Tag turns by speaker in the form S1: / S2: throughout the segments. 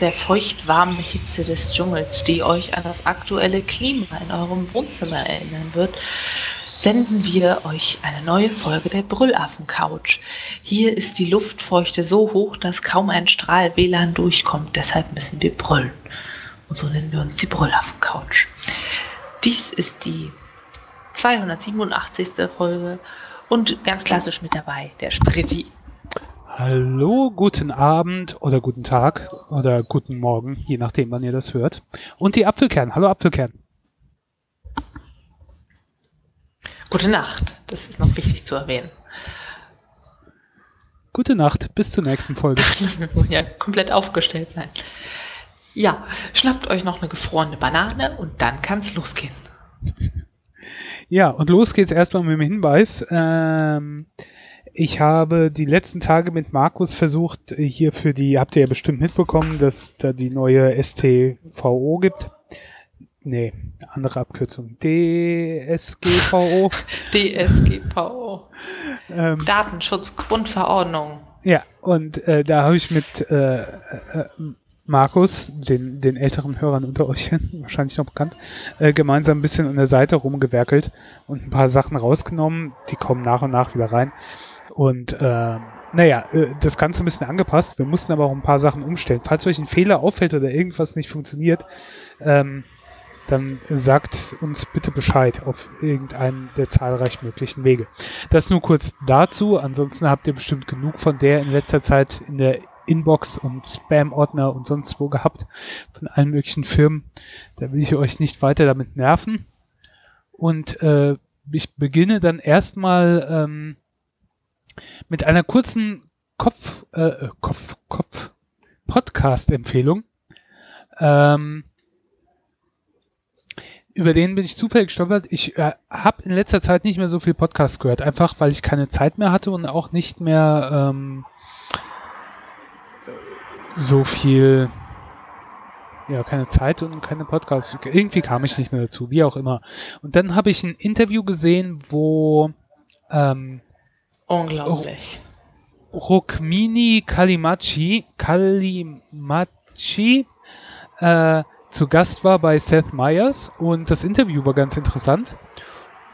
S1: Der feucht-warmen Hitze des Dschungels, die euch an das aktuelle Klima in eurem Wohnzimmer erinnern wird, senden wir euch eine neue Folge der Brüllaffen-Couch. Hier ist die Luftfeuchte so hoch, dass kaum ein Strahl WLAN durchkommt, deshalb müssen wir brüllen. Und so nennen wir uns die Brüllaffen-Couch. Dies ist die 287. Folge und ganz klassisch mit dabei der Spritti.
S2: Hallo, guten Abend oder guten Tag oder guten Morgen, je nachdem, wann ihr das hört. Und die Apfelkern. Hallo Apfelkern.
S1: Gute Nacht. Das ist noch wichtig zu erwähnen.
S2: Gute Nacht. Bis zur nächsten Folge.
S1: Wir wollen ja komplett aufgestellt sein. Ja, schnappt euch noch eine gefrorene Banane und dann kann's losgehen.
S2: Ja, und los geht's erstmal mit dem Hinweis. Ähm, ich habe die letzten Tage mit Markus versucht, hier für die, habt ihr ja bestimmt mitbekommen, dass da die neue STVO gibt. Nee, andere Abkürzung. DSGVO.
S1: DSGVO. Ähm, Datenschutzgrundverordnung.
S2: Ja, und äh, da habe ich mit äh, äh, Markus, den, den älteren Hörern unter euch wahrscheinlich noch bekannt, äh, gemeinsam ein bisschen an der Seite rumgewerkelt und ein paar Sachen rausgenommen. Die kommen nach und nach wieder rein. Und äh, naja, äh, das Ganze ein bisschen angepasst. Wir mussten aber auch ein paar Sachen umstellen. Falls euch ein Fehler auffällt oder irgendwas nicht funktioniert, ähm, dann sagt uns bitte Bescheid auf irgendeinen der zahlreich möglichen Wege. Das nur kurz dazu. Ansonsten habt ihr bestimmt genug von der in letzter Zeit in der Inbox und Spam-Ordner und sonst wo gehabt von allen möglichen Firmen. Da will ich euch nicht weiter damit nerven. Und äh, ich beginne dann erstmal ähm, mit einer kurzen Kopf, äh, Kopf, Kopf, Podcast-Empfehlung. Ähm, über den bin ich zufällig gestolpert. Ich äh, habe in letzter Zeit nicht mehr so viel Podcast gehört, einfach weil ich keine Zeit mehr hatte und auch nicht mehr ähm, so viel, ja, keine Zeit und keine Podcast. Irgendwie kam ich nicht mehr dazu, wie auch immer. Und dann habe ich ein Interview gesehen, wo ähm,
S1: Unglaublich.
S2: Rukmini Kalimachi, Kalimachi äh, zu Gast war bei Seth Meyers und das Interview war ganz interessant.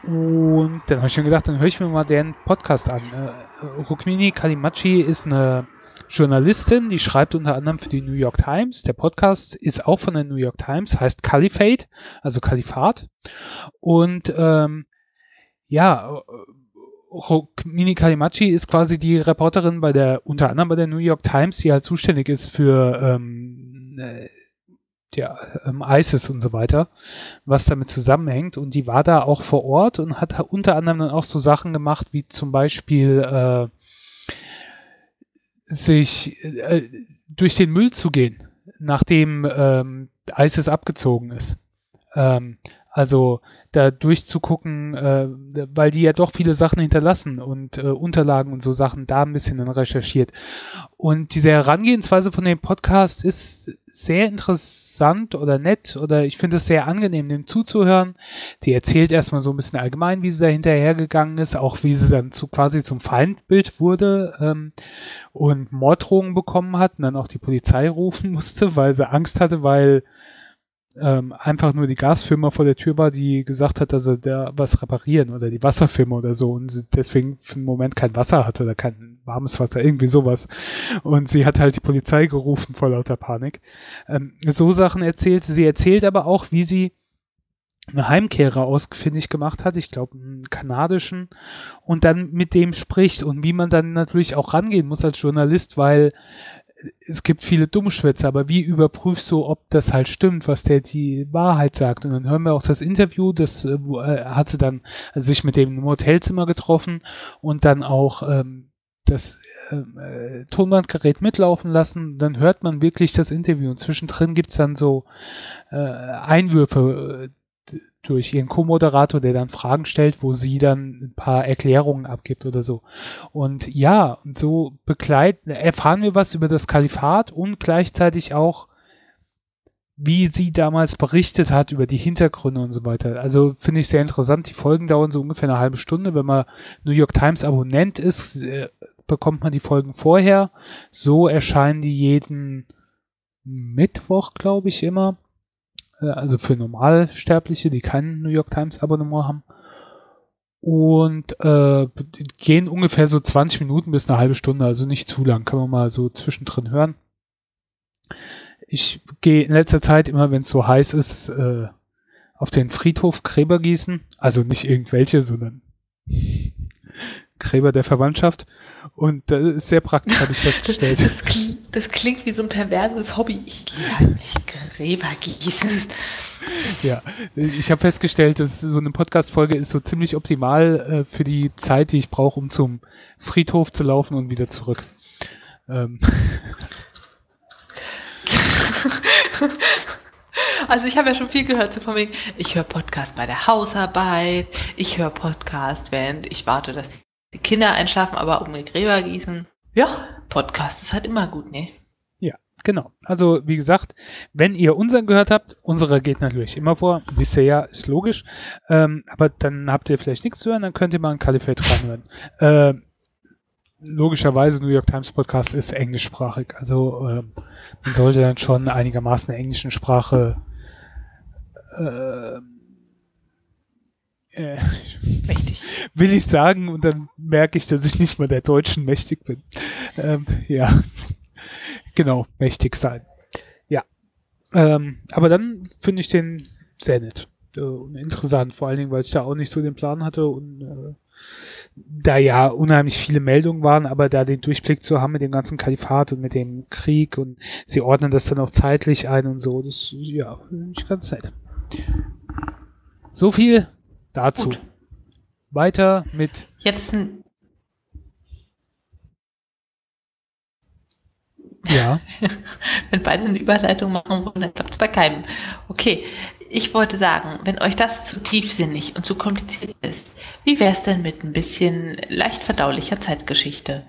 S2: Und dann habe ich mir gedacht, dann höre ich mir mal deren Podcast an. Äh, Rukmini Kalimachi ist eine Journalistin, die schreibt unter anderem für die New York Times. Der Podcast ist auch von der New York Times, heißt Caliphate, also Kalifat. Und ähm, ja, Mini Kalimachi ist quasi die Reporterin bei der, unter anderem bei der New York Times, die halt zuständig ist für ähm, äh, ja, ähm, ISIS und so weiter, was damit zusammenhängt. Und die war da auch vor Ort und hat unter anderem dann auch so Sachen gemacht, wie zum Beispiel äh, sich äh, durch den Müll zu gehen, nachdem ähm, ISIS abgezogen ist. Ähm, also da durchzugucken, äh, weil die ja doch viele Sachen hinterlassen und äh, Unterlagen und so Sachen da ein bisschen dann recherchiert. Und diese Herangehensweise von dem Podcast ist sehr interessant oder nett oder ich finde es sehr angenehm, dem zuzuhören. Die erzählt erstmal so ein bisschen allgemein, wie sie da hinterhergegangen ist, auch wie sie dann zu quasi zum Feindbild wurde ähm, und Morddrohungen bekommen hat und dann auch die Polizei rufen musste, weil sie Angst hatte, weil ähm, einfach nur die Gasfirma vor der Tür war, die gesagt hat, dass er da was reparieren oder die Wasserfirma oder so und deswegen für einen Moment kein Wasser hatte oder kein warmes Wasser, irgendwie sowas. Und sie hat halt die Polizei gerufen vor lauter Panik. Ähm, so Sachen erzählt sie. Sie erzählt aber auch, wie sie eine Heimkehrer ausfindig gemacht hat, ich glaube einen kanadischen, und dann mit dem spricht und wie man dann natürlich auch rangehen muss als Journalist, weil es gibt viele Dummschwätze, aber wie überprüfst du, ob das halt stimmt, was der die Wahrheit sagt? Und dann hören wir auch das Interview, das äh, äh, hat sie dann also sich mit dem im Hotelzimmer getroffen und dann auch ähm, das ähm, äh, Tonbandgerät mitlaufen lassen. Dann hört man wirklich das Interview und zwischendrin gibt's dann so äh, Einwürfe, äh, durch ihren Co-Moderator, der dann Fragen stellt, wo sie dann ein paar Erklärungen abgibt oder so. Und ja, so begleiten, erfahren wir was über das Kalifat und gleichzeitig auch, wie sie damals berichtet hat über die Hintergründe und so weiter. Also finde ich sehr interessant. Die Folgen dauern so ungefähr eine halbe Stunde. Wenn man New York Times Abonnent ist, äh, bekommt man die Folgen vorher. So erscheinen die jeden Mittwoch, glaube ich, immer. Äh, also für Normalsterbliche, die kein New York Times Abonnement haben. Und äh, gehen ungefähr so 20 Minuten bis eine halbe Stunde, also nicht zu lang, kann man mal so zwischendrin hören. Ich gehe in letzter Zeit immer, wenn es so heiß ist, äh, auf den Friedhof Gräber gießen. Also nicht irgendwelche, sondern Gräber der Verwandtschaft. Und das ist sehr praktisch, habe ich festgestellt.
S1: Das, klingt, das klingt wie so ein perverses Hobby. Ich gehe heimlich Gräber gießen.
S2: Ja, ich habe festgestellt, dass so eine Podcast-Folge ist so ziemlich optimal äh, für die Zeit, die ich brauche, um zum Friedhof zu laufen und wieder zurück. Ähm.
S1: Also ich habe ja schon viel gehört so von wegen, ich höre Podcast bei der Hausarbeit, ich höre Podcast, während ich warte, dass die Kinder einschlafen, aber um die Gräber gießen. Ja, Podcast ist halt immer gut, ne?
S2: Ja, genau. Also wie gesagt, wenn ihr unseren gehört habt, unsere geht natürlich immer vor, wisst ihr ja, ist logisch. Ähm, aber dann habt ihr vielleicht nichts zu hören, dann könnt ihr mal ein Kalifat reinhören. Äh, logischerweise New York Times Podcast ist englischsprachig, also äh, man sollte dann schon einigermaßen der englischen Sprache äh, äh, mächtig. Will ich sagen und dann merke ich, dass ich nicht mal der Deutschen mächtig bin. Ähm, ja, genau, mächtig sein. Ja, ähm, aber dann finde ich den sehr nett äh, und interessant, vor allen Dingen, weil ich da auch nicht so den Plan hatte und äh, da ja unheimlich viele Meldungen waren, aber da den Durchblick zu haben mit dem ganzen Kalifat und mit dem Krieg und sie ordnen das dann auch zeitlich ein und so, das ja, finde ich ganz nett. So viel dazu. Gut. Weiter mit.
S1: Jetzt ein.
S2: Ja.
S1: wenn beide eine Überleitung machen wollen, dann klappt es bei keinem. Okay, ich wollte sagen, wenn euch das zu tiefsinnig und zu kompliziert ist, wie wäre es denn mit ein bisschen leicht verdaulicher Zeitgeschichte,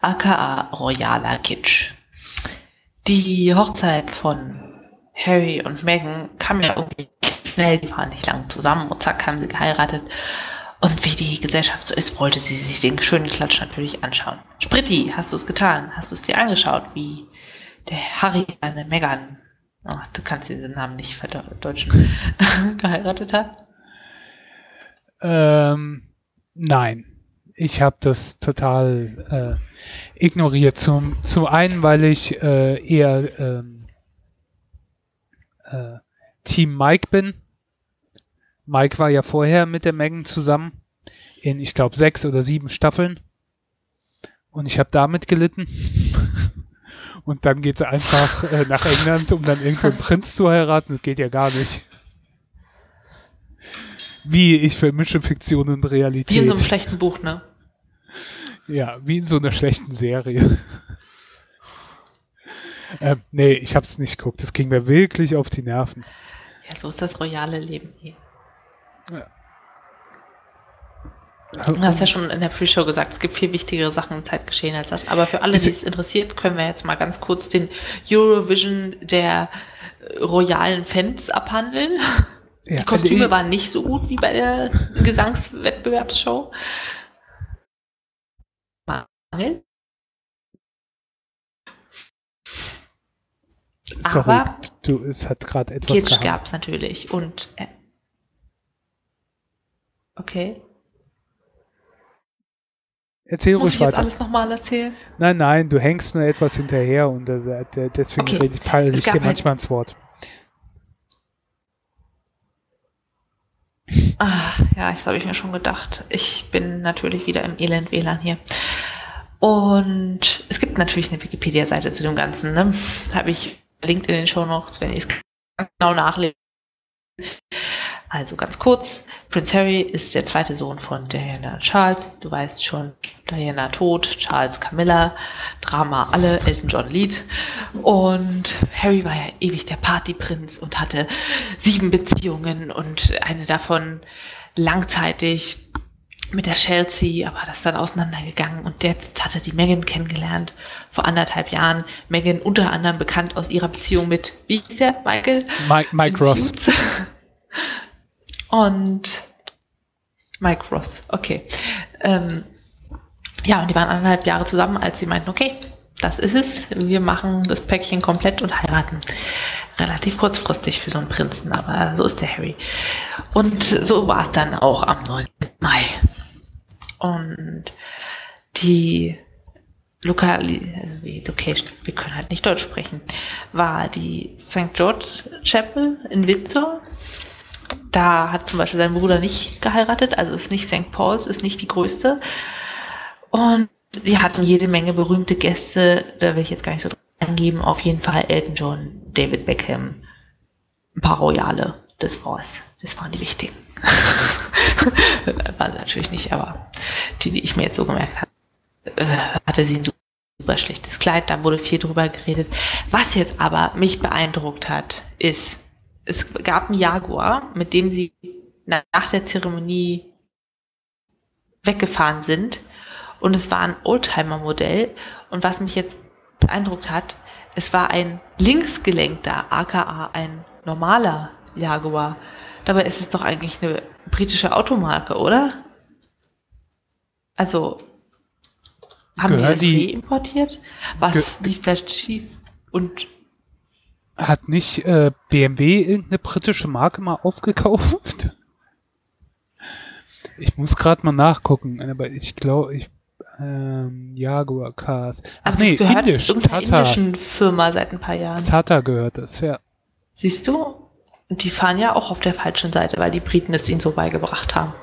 S1: aka royaler Kitsch? Die Hochzeit von Harry und Meghan kam ja irgendwie schnell, die waren nicht lang zusammen und zack haben sie geheiratet. Und wie die Gesellschaft so ist, wollte sie sich den schönen Klatsch natürlich anschauen. Spritti, hast du es getan? Hast du es dir angeschaut, wie der Harry eine Meghan, oh, du kannst diesen Namen nicht verdeutschen, geheiratet hat?
S2: Ähm, nein. Ich habe das total äh, ignoriert. Zum, zum einen, weil ich äh, eher ähm, äh, Team Mike bin. Mike war ja vorher mit der Megan zusammen in, ich glaube, sechs oder sieben Staffeln. Und ich habe damit gelitten. Und dann geht sie einfach äh, nach England, um dann irgendeinen so Prinz zu heiraten. Das geht ja gar nicht. Wie ich vermische Fiktion und Realität. Wie
S1: in so einem schlechten Buch, ne?
S2: Ja, wie in so einer schlechten Serie. ähm, nee, ich hab's nicht geguckt. Das ging mir wirklich auf die Nerven.
S1: Ja, so ist das royale Leben hier. Ja. Du hast ja schon in der Pre-Show gesagt, es gibt viel wichtigere Sachen im Zeitgeschehen als das. Aber für alle, die es interessiert, können wir jetzt mal ganz kurz den Eurovision der äh, royalen Fans abhandeln. Ja, die Kostüme waren nicht so gut wie bei der Gesangswettbewerbsshow. Mangel.
S2: Sorry, Aber du, es hat gerade etwas
S1: Kitsch gab es natürlich und äh, okay.
S2: Erzähl
S1: Muss
S2: ruhig
S1: ich
S2: weiter.
S1: jetzt alles nochmal erzählen?
S2: Nein, nein, du hängst nur etwas hinterher und äh, deswegen okay. falle ich dir halt manchmal halt ins Wort.
S1: Ah, ja, das habe ich mir schon gedacht. Ich bin natürlich wieder im Elend WLAN hier. Und es gibt natürlich eine Wikipedia-Seite zu dem Ganzen. Ne? Habe ich verlinkt in den Show Notes, wenn ihr es genau nachlesen. Also ganz kurz, Prince Harry ist der zweite Sohn von Diana Charles. Du weißt schon, Diana tot, Charles Camilla, Drama alle, Elton John Lied. Und Harry war ja ewig der Partyprinz und hatte sieben Beziehungen und eine davon langzeitig mit der Chelsea, aber das ist dann auseinandergegangen und jetzt hatte die Megan kennengelernt vor anderthalb Jahren. Megan unter anderem bekannt aus ihrer Beziehung mit, wie hieß der, Michael?
S2: Mike, Mike Ross.
S1: Und Mike Ross, okay. Ähm, ja, und die waren anderthalb Jahre zusammen, als sie meinten, okay, das ist es. Wir machen das Päckchen komplett und heiraten. Relativ kurzfristig für so einen Prinzen, aber so ist der Harry. Und so war es dann auch am 9. Mai. Und die Lokali also Location, wir können halt nicht Deutsch sprechen, war die St. George Chapel in Windsor. Da hat zum Beispiel sein Bruder nicht geheiratet, also ist nicht St. Paul's, ist nicht die größte. Und die hatten jede Menge berühmte Gäste, da will ich jetzt gar nicht so eingeben. Auf jeden Fall Elton John, David Beckham, ein paar Royale, das war's. Das waren die wichtigen. war natürlich nicht, aber die, die ich mir jetzt so gemerkt habe, äh, hatte sie ein super schlechtes Kleid, da wurde viel drüber geredet. Was jetzt aber mich beeindruckt hat, ist, es gab einen Jaguar, mit dem sie nach der Zeremonie weggefahren sind und es war ein Oldtimer-Modell. Und was mich jetzt beeindruckt hat, es war ein linksgelenkter, aka ein normaler Jaguar. Dabei ist es doch eigentlich eine britische Automarke, oder? Also, haben Gehört die das die, importiert? Was lief da schief? Und
S2: hat nicht äh, BMW irgendeine britische Marke mal aufgekauft? Ich muss gerade mal nachgucken, aber ich glaube, ich ähm, Jaguar Cars.
S1: Ach also nee, gehört indisch, irgendeiner Tata. indischen Firma seit ein paar Jahren.
S2: Tata gehört das, ja.
S1: Siehst du? Und die fahren ja auch auf der falschen Seite, weil die Briten es ihnen so beigebracht haben.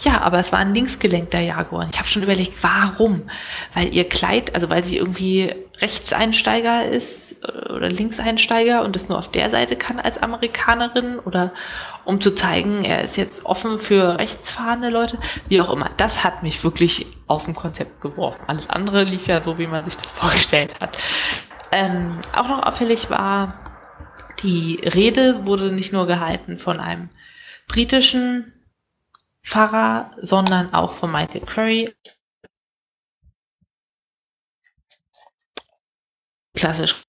S1: Ja, aber es war ein linksgelenkter Jaguar. Ich habe schon überlegt, warum? Weil ihr Kleid, also weil sie irgendwie Rechtseinsteiger ist äh, oder Linkseinsteiger und es nur auf der Seite kann als Amerikanerin oder um zu zeigen, er ist jetzt offen für rechtsfahrende Leute, wie auch immer. Das hat mich wirklich aus dem Konzept geworfen. Alles andere lief ja so, wie man sich das vorgestellt hat. Ähm, auch noch auffällig war, die Rede wurde nicht nur gehalten von einem britischen Pfarrer, sondern auch von Michael Curry. Klassisch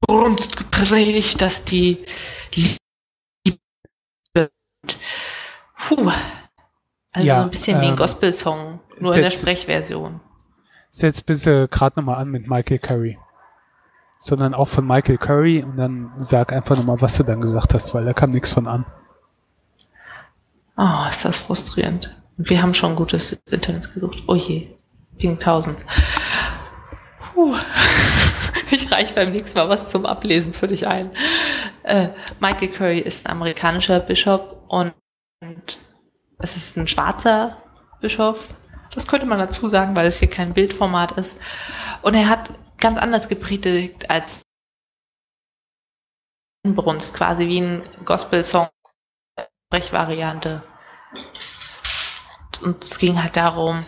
S1: Brunst gepredigt, dass die Liebe. Puh. Also ja, so ein bisschen ähm, wie ein ähm, Gospel-Song, nur in der Sprechversion.
S2: Setz bitte gerade nochmal an mit Michael Curry. Sondern auch von Michael Curry und dann sag einfach nochmal, was du dann gesagt hast, weil da kam nichts von an.
S1: Oh, ist das frustrierend. Wir haben schon gutes Internet gesucht. Oh je, Ping 1000. Puh. Ich reiche beim nächsten Mal was zum Ablesen für dich ein. Äh, Michael Curry ist ein amerikanischer Bischof und, und es ist ein schwarzer Bischof. Das könnte man dazu sagen, weil es hier kein Bildformat ist. Und er hat ganz anders gepredigt als Brunst, quasi wie ein Gospel-Song Sprechvariante. Und es ging halt darum,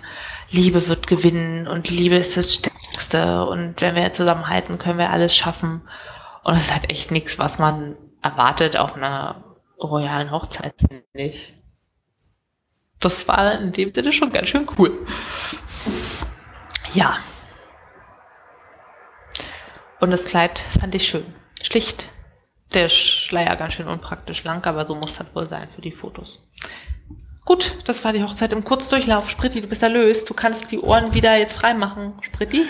S1: Liebe wird gewinnen und Liebe ist das Stärkste und wenn wir zusammenhalten, können wir alles schaffen. Und es halt echt nichts, was man erwartet auf einer royalen Hochzeit, finde ich. Das war in dem Sinne schon ganz schön cool. Ja. Und das Kleid fand ich schön. Schlicht, der Schleier ganz schön unpraktisch lang, aber so muss das wohl sein für die Fotos. Gut, das war die Hochzeit im Kurzdurchlauf. Spritti, du bist erlöst. Du kannst die Ohren wieder jetzt freimachen. Spritti?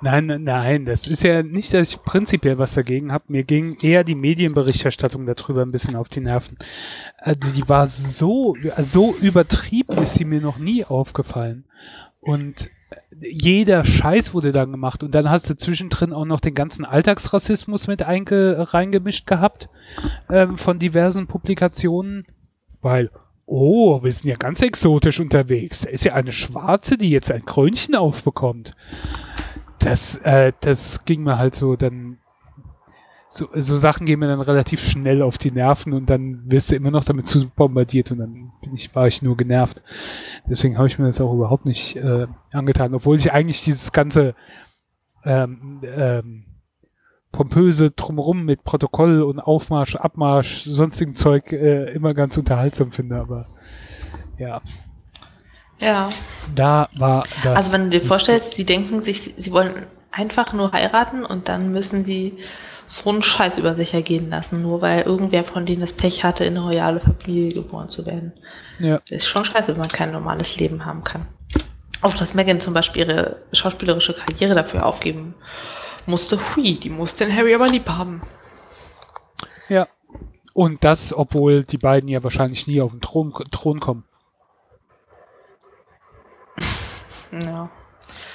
S2: Nein, nein, das ist ja nicht, dass ich prinzipiell was dagegen habe. Mir ging eher die Medienberichterstattung darüber ein bisschen auf die Nerven. Also die war so, so übertrieben ist sie mir noch nie aufgefallen. Und jeder Scheiß wurde dann gemacht und dann hast du zwischendrin auch noch den ganzen Alltagsrassismus mit einge reingemischt gehabt ähm, von diversen Publikationen, weil oh, wir sind ja ganz exotisch unterwegs. Da ist ja eine Schwarze, die jetzt ein Krönchen aufbekommt. Das, äh, das ging mir halt so dann so, so Sachen gehen mir dann relativ schnell auf die Nerven und dann wirst du immer noch damit zu bombardiert und dann bin ich, war ich nur genervt. Deswegen habe ich mir das auch überhaupt nicht äh, angetan, obwohl ich eigentlich dieses ganze ähm, ähm, pompöse drumherum mit Protokoll und Aufmarsch, Abmarsch, sonstigen Zeug äh, immer ganz unterhaltsam finde, aber ja.
S1: Ja.
S2: Da war das.
S1: Also wenn du dir vorstellst, sie denken sich, sie wollen einfach nur heiraten und dann müssen die so einen Scheiß über sich ergehen lassen, nur weil irgendwer von denen das Pech hatte, in eine royale Familie geboren zu werden. Ja. Das ist schon scheiße, wenn man kein normales Leben haben kann. Auch dass Megan zum Beispiel ihre schauspielerische Karriere dafür aufgeben musste. Hui, die musste den Harry aber lieb haben.
S2: Ja. Und das, obwohl die beiden ja wahrscheinlich nie auf den Thron, Thron kommen.
S1: Ja.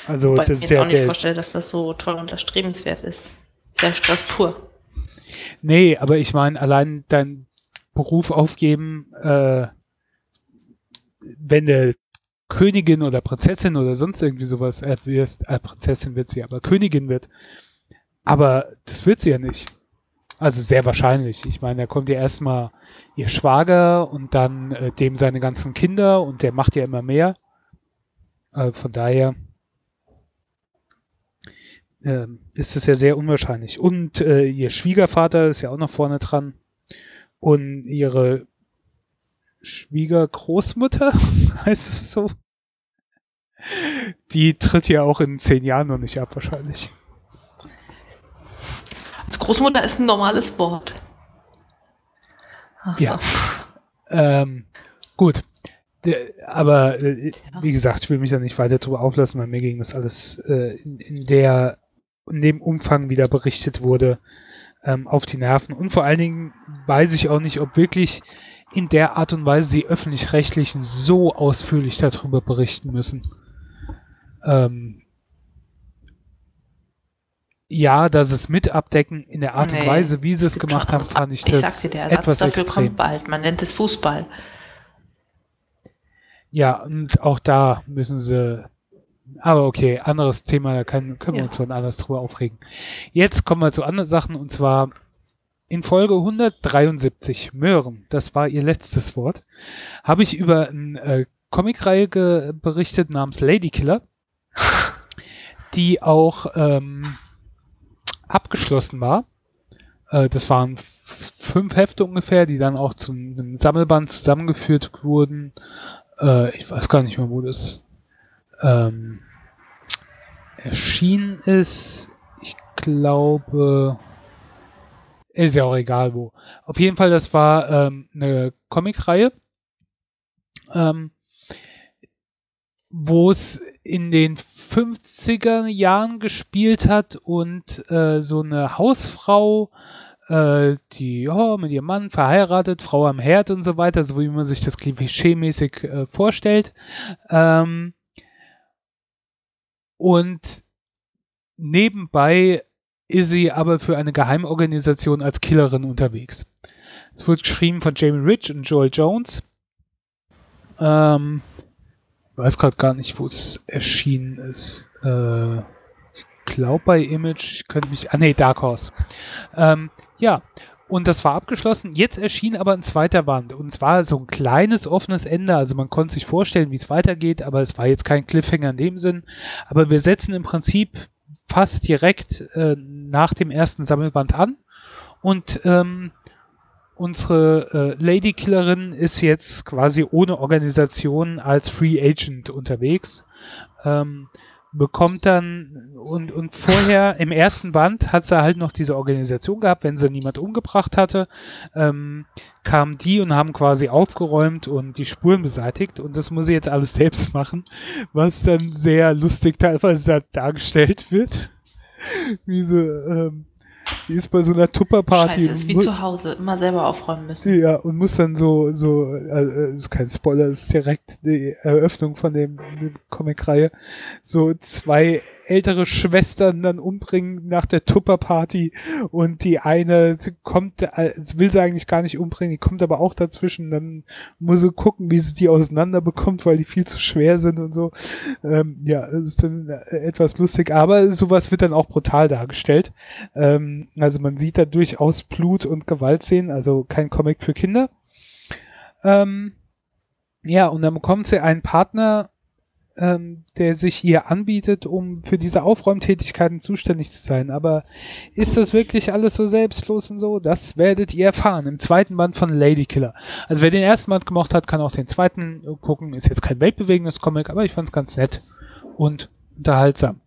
S2: Also
S1: Wobei
S2: das
S1: ich
S2: ist
S1: mir
S2: ja
S1: auch nicht
S2: der,
S1: vorstelle, dass das so toll und erstrebenswert ist. Sehr Stress pur.
S2: Nee, aber ich meine, allein deinen Beruf aufgeben, äh, wenn du Königin oder Prinzessin oder sonst irgendwie sowas wirst, äh, Prinzessin wird sie, aber Königin wird. Aber das wird sie ja nicht. Also sehr wahrscheinlich. Ich meine, da kommt ja erstmal ihr Schwager und dann äh, dem seine ganzen Kinder und der macht ja immer mehr. Äh, von daher ähm, ist es ja sehr unwahrscheinlich. Und äh, ihr Schwiegervater ist ja auch noch vorne dran. Und ihre Schwiegergroßmutter, heißt es so? Die tritt ja auch in zehn Jahren noch nicht ab, wahrscheinlich.
S1: Als Großmutter ist ein normales Wort. Ach
S2: Ja.
S1: so.
S2: Ähm, gut. Aber äh, wie gesagt, ich will mich da nicht weiter drüber auflassen, weil mir ging das alles äh, in, in der in dem Umfang wieder berichtet wurde ähm, auf die Nerven. Und vor allen Dingen weiß ich auch nicht, ob wirklich in der Art und Weise die öffentlich-rechtlichen so ausführlich darüber berichten müssen. Ähm, ja, dass es mit abdecken in der Art und
S1: Nee,
S2: Weise, wie sie es gemacht haben, fand ich
S1: Ich
S2: das
S1: dir,
S2: etwas
S1: dafür
S2: extrem.
S1: kommt bald. Man nennt es Fußball.
S2: Ja, und auch da müssen sie. Aber okay, anderes Thema, da können wir
S1: Ja.
S2: uns von anders drüber aufregen. Jetzt kommen wir zu anderen Sachen und zwar in Folge 173, Möhren, das war ihr letztes Wort, habe ich über eine äh, Comicreihe berichtet namens Ladykiller, die auch ähm, abgeschlossen war. Äh, das waren fünf Hefte ungefähr, die dann auch zu einem Sammelband zusammengeführt wurden äh, ich weiß gar nicht mehr, wo das ähm, erschienen ist. Ich glaube, ist ja auch egal wo. Auf jeden Fall, das war ähm, eine Comicreihe, ähm, wo es in den 50er Jahren gespielt hat und äh, so eine Hausfrau äh, die ja, mit ihrem Mann verheiratet, Frau am Herd und so weiter, so wie man sich das klischee-mäßig äh, vorstellt. Ähm, und nebenbei ist sie aber für eine Geheimorganisation als Killerin unterwegs. Es wird geschrieben von Jamie Rich und Joel Jones. Ähm, ich weiß gerade gar nicht, wo es erschienen ist. Äh, ich glaube bei Image, könnte mich. Ah nee, Dark Horse. Ähm, ja, und das war abgeschlossen. Jetzt erschien aber ein zweiter Band. Und zwar so ein kleines offenes Ende. Also man konnte sich vorstellen, wie es weitergeht, aber es war jetzt kein Cliffhanger in dem Sinn. Aber wir setzen im Prinzip fast direkt äh, nach dem ersten Sammelband an. Und ähm, unsere äh, Lady Killerin ist jetzt quasi ohne Organisation als Free Agent unterwegs. Ähm, bekommt dann und, und vorher im ersten Band hat sie halt noch diese Organisation gehabt, wenn sie niemand umgebracht hatte, ähm, kamen die und haben quasi aufgeräumt und die Spuren beseitigt und das muss sie jetzt alles selbst machen, was dann sehr lustig teilweise da dargestellt wird. Wie sie, ähm, die ist bei so einer Tupperparty.
S1: Scheiße, ist wie zu Hause. Immer selber aufräumen müssen.
S2: ja, und muss dann so, so, äh, ist kein Spoiler, ist direkt die Eröffnung von dem, dem Comic-Reihe, so zwei ältere Schwestern dann umbringen nach der Tupper-Party und die eine kommt, äh, will sie eigentlich gar nicht umbringen, die kommt aber auch dazwischen, dann muss sie gucken, wie sie die auseinander bekommt, weil die viel zu schwer sind und so. Ähm, ja, ist dann äh, etwas lustig, aber sowas wird dann auch brutal dargestellt. Ähm, also man sieht da durchaus Blut und Gewaltszenen, also kein Comic für Kinder. Ähm, ja, und dann bekommt sie einen Partner, ähm, der sich ihr anbietet, um für diese Aufräumtätigkeiten zuständig zu sein. Aber ist das wirklich alles so selbstlos und so? Das werdet ihr erfahren im zweiten Band von Lady Killer. Also wer den ersten Band gemocht hat, kann auch den zweiten äh, gucken. Ist jetzt kein weltbewegendes Comic, aber ich fand es ganz nett und unterhaltsam.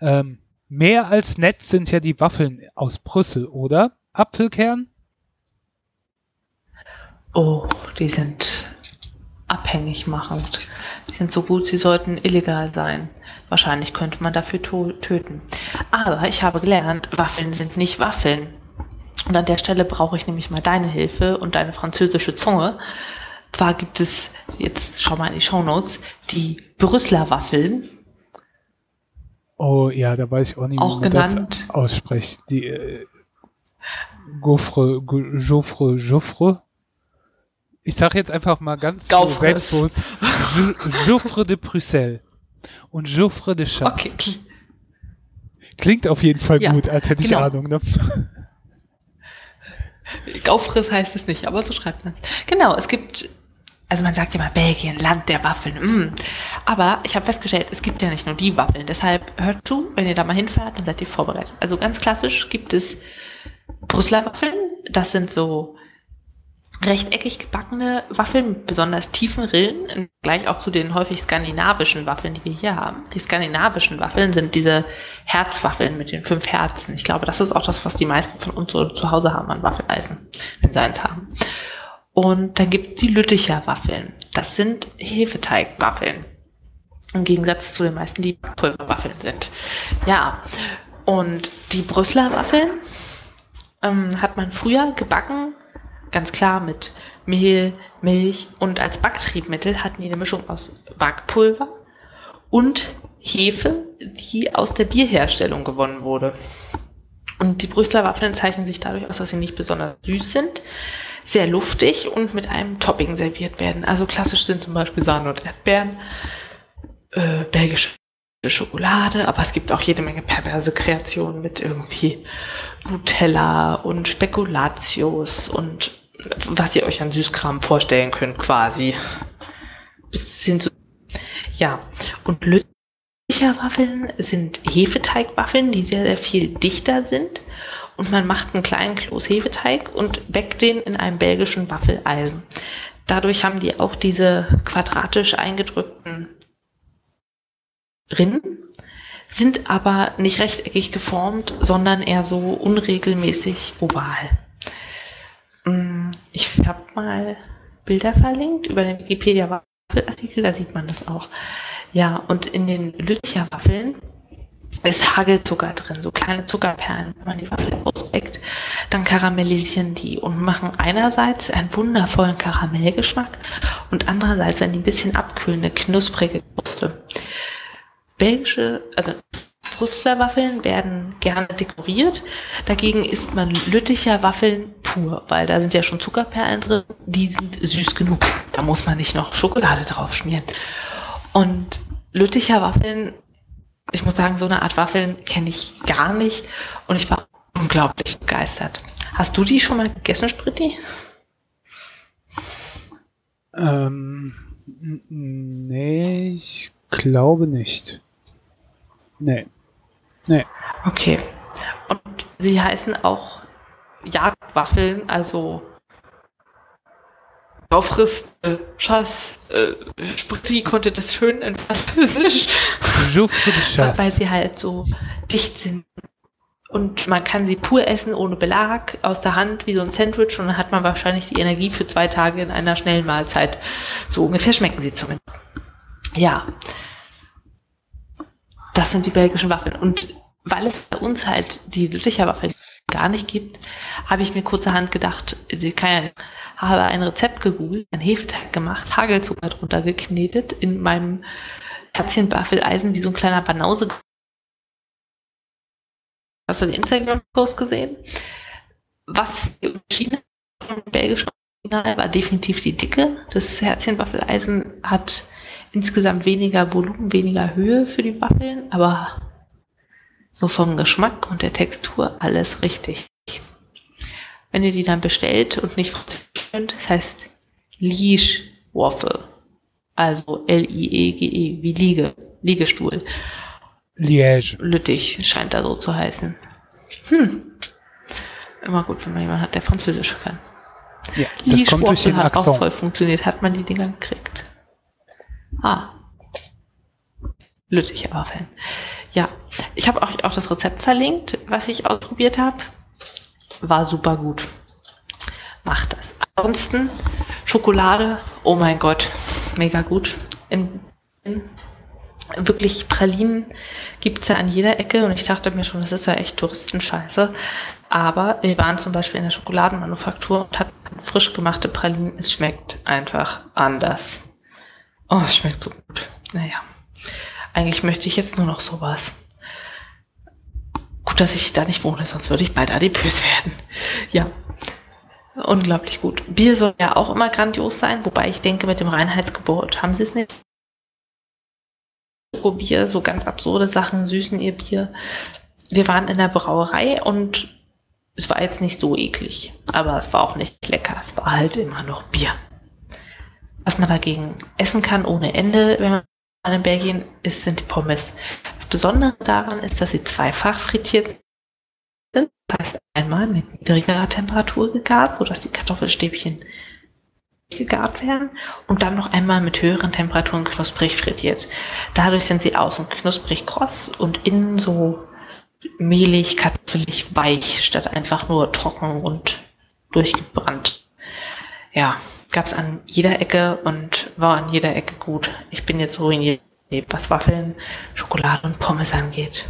S2: Ähm, mehr als nett sind ja die Waffeln aus Brüssel, oder? Apfelkern?
S1: Oh, die sind abhängig machend. Die sind so gut, sie sollten illegal sein. Wahrscheinlich könnte man dafür töten. Aber ich habe gelernt, Waffeln sind nicht Waffeln. Und an der Stelle brauche ich nämlich mal deine Hilfe und deine französische Zunge. Zwar gibt es, jetzt schau mal in die Show Notes, die Brüsseler Waffeln.
S2: Oh ja, da weiß ich auch nicht,
S1: auch wie man genannt,
S2: das ausspricht. Die äh, Gaufre, Joffre, Joffre. Ich sage jetzt einfach mal ganz selbstbewusst. Joffre de Bruxelles und Joffre de Chasse. Okay. Klingt auf jeden Fall ja, gut, als hätte ich genau. Ahnung. Ne?
S1: Gaufriss heißt es nicht, aber so schreibt man. Genau, es gibt, also man sagt ja mal Belgien, Land der Waffeln. Mm. Aber ich habe festgestellt, es gibt ja nicht nur die Waffeln. Deshalb hört zu, wenn ihr da mal hinfahrt, dann seid ihr vorbereitet. Also ganz klassisch gibt es Brüsseler Waffeln. Das sind so rechteckig gebackene Waffeln mit besonders tiefen Rillen, gleich auch zu den häufig skandinavischen Waffeln, die wir hier haben. Die skandinavischen Waffeln sind diese Herzwaffeln mit den fünf Herzen. Ich glaube, das ist auch das, was die meisten von uns zu Hause haben an Waffeleisen, wenn sie eins haben. Und dann gibt es die Lütticher Waffeln. Das sind Hefeteigwaffeln. Im Gegensatz zu den meisten, die Pulverwaffeln sind. Ja, und die Brüsseler Waffeln ähm, hat man früher gebacken ganz klar mit Mehl, Milch und als Backtriebmittel hatten die eine Mischung aus Backpulver und Hefe, die aus der Bierherstellung gewonnen wurde. Und die Brüsseler Waffeln zeichnen sich dadurch aus, dass sie nicht besonders süß sind, sehr luftig und mit einem Topping serviert werden. Also klassisch sind zum Beispiel Sahne und Erdbeeren, äh, belgische Schokolade, aber es gibt auch jede Menge perverse Kreationen mit irgendwie Nutella und Spekulatius und was ihr euch an Süßkram vorstellen könnt, quasi. Bis hin zu. Ja, und Lütticher Waffeln sind Hefeteigwaffeln, die sehr, sehr viel dichter sind. Und man macht einen kleinen Kloß Hefeteig und bäckt den in einem belgischen Waffeleisen. Dadurch haben die auch diese quadratisch eingedrückten Rinnen, sind aber nicht rechteckig geformt, sondern eher so unregelmäßig oval. Mm, ich habe mal Bilder verlinkt über den Wikipedia-Waffelartikel, da sieht man das auch. Ja, und in den Lütticher Waffeln ist Hagelzucker drin, so kleine Zuckerperlen. Wenn man die Waffel ausbeckt, dann karamellisieren die und machen einerseits einen wundervollen Karamellgeschmack und andererseits eine ein bisschen abkühlende, knusprige Kruste. Belgische, also Brüsseler Waffeln werden gerne dekoriert. Dagegen isst man Lütticher Waffeln pur, weil da sind ja schon Zuckerperlen drin. Die sind süß genug. Da muss man nicht noch Schokolade drauf schmieren. Und Lütticher Waffeln, ich muss sagen, so eine Art Waffeln kenne ich gar nicht. Und ich war unglaublich begeistert. Hast du die schon mal gegessen, Spritti?
S2: Ähm, nee, ich glaube nicht. Nee. Nee.
S1: Okay. Und sie heißen auch Jagdwaffeln, also Aufriss, äh, Schass, äh, Spritti konnte das schön in Französisch. Weil sie halt so dicht sind. Und man kann sie pur essen, ohne Belag, aus der Hand, wie so ein Sandwich. Und dann hat man wahrscheinlich die Energie für zwei Tage in einer schnellen Mahlzeit. So ungefähr schmecken sie zumindest. Ja das sind die belgischen Waffeln. Und weil es bei uns halt die Lütticher Waffeln gar nicht gibt, habe ich mir kurzerhand gedacht, ich habe ein Rezept gegoogelt, ein Hefeteig gemacht, Hagelzucker drunter geknetet, in meinem Herzchenwaffeleisen wie so ein kleiner Banause. Hast du den Instagram-Post gesehen? Was die Unterschiede vom belgischen Original war definitiv die Dicke. Das Herzchenwaffeleisen hat insgesamt weniger Volumen, weniger Höhe für die Waffeln, aber so vom Geschmack und der Textur alles richtig. Wenn ihr die dann bestellt und nicht könnt, das heißt Liege Waffle. Also L-I-E-G-E, -E, wie Liege, Liegestuhl.
S2: Liège.
S1: Lüttich scheint da so zu heißen. Hm. Immer gut, wenn man jemanden hat, der Französisch kann.
S2: Ja, das Liege kommt durch den
S1: hat Accent. auch voll funktioniert, hat man die Dinger gekriegt. Ah. Lüttich Waffeln. Ja, ich habe euch auch das Rezept verlinkt, was ich ausprobiert habe. War super gut. Macht das. Ansonsten Schokolade, oh mein Gott, mega gut. In wirklich Pralinen gibt es ja an jeder Ecke und ich dachte mir schon, das ist ja echt Touristenscheiße. Aber wir waren zum Beispiel in der Schokoladenmanufaktur und hatten frisch gemachte Pralinen. Es schmeckt einfach anders. Oh, es schmeckt so gut. Naja, eigentlich möchte ich jetzt nur noch sowas. Gut, dass ich da nicht wohne, sonst würde ich bald adipös werden. Ja, unglaublich gut. Bier soll ja auch immer grandios sein, wobei ich denke, mit dem Reinheitsgebot haben sie es nicht. Bier, so ganz absurde Sachen süßen ihr Bier. Wir waren in der Brauerei und es war jetzt nicht so eklig, aber es war auch nicht lecker. Es war halt immer noch Bier. Was man dagegen essen kann ohne Ende, wenn man in Belgien ist, sind die Pommes. Das Besondere daran ist, dass sie zweifach frittiert sind. Das heißt, einmal mit niedrigerer Temperatur gegart, sodass die Kartoffelstäbchen gegart werden und dann noch einmal mit höheren Temperaturen knusprig frittiert. Dadurch sind sie außen knusprig kross und innen so mehlig, kartoffelig weich, statt einfach nur trocken und durchgebrannt. Ja, gab es an jeder Ecke und war an jeder Ecke gut. Ich bin jetzt ruiniert, was Waffeln, Schokolade und Pommes angeht.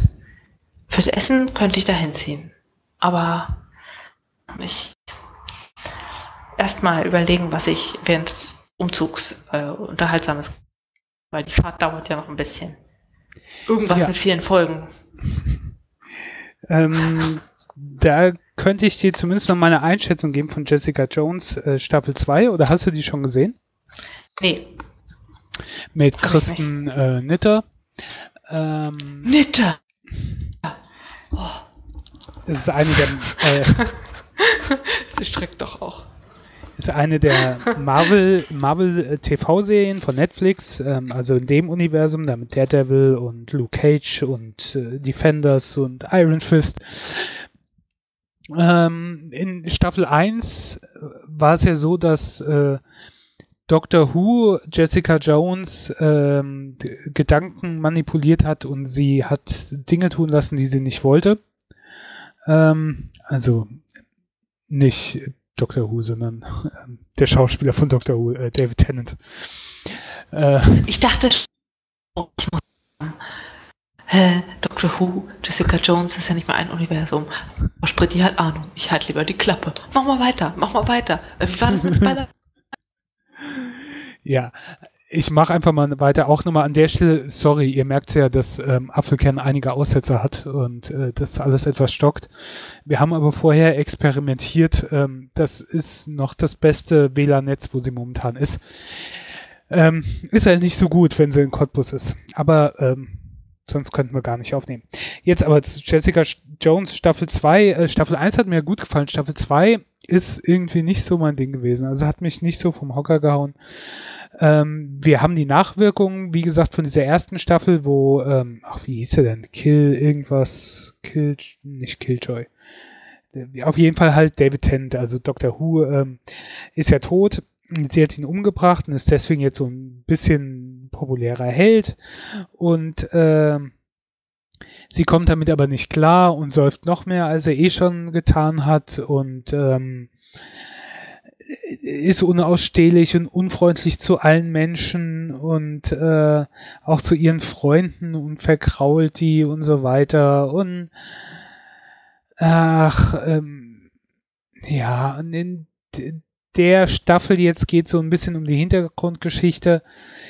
S1: Fürs Essen könnte ich da hinziehen. Aber ich erstmal überlegen, was ich während des Umzugs äh, unterhaltsames, weil die Fahrt dauert ja noch ein bisschen. Irgendwas ja. mit vielen Folgen.
S2: Ähm, da könnte ich dir zumindest noch meine Einschätzung geben von Jessica Jones äh, Staffel 2 oder hast du die schon gesehen?
S1: Nee.
S2: Mit Kristen äh, Nitter.
S1: Ähm, Nitter!
S2: Oh. Das ist eine der. Äh,
S1: Sie streckt doch auch.
S2: Ist eine der Marvel, Marvel äh, TV-Serien von Netflix, ähm, also in dem Universum, da mit Daredevil und Luke Cage und äh, Defenders und Iron Fist. Ähm, in Staffel 1 äh, war es ja so, dass äh, Doctor Who Jessica Jones ähm, Gedanken manipuliert hat und sie hat Dinge tun lassen, die sie nicht wollte. Ähm, also nicht Doctor Who, sondern äh, der Schauspieler von Doctor Who, äh, David Tennant.
S1: Äh, ich dachte, ich muss Hä, Doctor Who, Jessica Jones ist ja nicht mal ein Universum. Aber Sprit, die hat Ahnung. Ich halte lieber die Klappe. Mach mal weiter, mach mal weiter. Äh, wie war das mit Spider?
S2: ja, ich mache einfach mal weiter. Auch nochmal an der Stelle, sorry, ihr merkt ja, dass ähm, Apfelkern einige Aussätze hat und äh, das alles etwas stockt. Wir haben aber vorher experimentiert. Ähm, das ist noch das beste WLAN-Netz, wo sie momentan ist. Ähm, ist halt nicht so gut, wenn sie in Cottbus ist. Aber ähm, sonst könnten wir gar nicht aufnehmen. Jetzt aber zu Jessica Jones Staffel 2. Äh, Staffel 1 hat mir gut gefallen. Staffel 2 ist irgendwie nicht so mein Ding gewesen. Also hat mich nicht so vom Hocker gehauen. Ähm, wir haben die Nachwirkungen, wie gesagt, von dieser ersten Staffel, wo, ähm, ach, wie hieß er denn? Kill irgendwas, Kill, nicht Killjoy. Auf jeden Fall halt David Tennant, also Dr. Who, ähm, ist ja tot. Sie hat ihn umgebracht und ist deswegen jetzt so ein bisschen populärer Held. Und ähm, sie kommt damit aber nicht klar und säuft noch mehr, als er eh schon getan hat. Und ähm, ist unausstehlich und unfreundlich zu allen Menschen und äh, auch zu ihren Freunden und verkrault die und so weiter und ach ähm, ja und in der Staffel jetzt geht so ein bisschen um die Hintergrundgeschichte.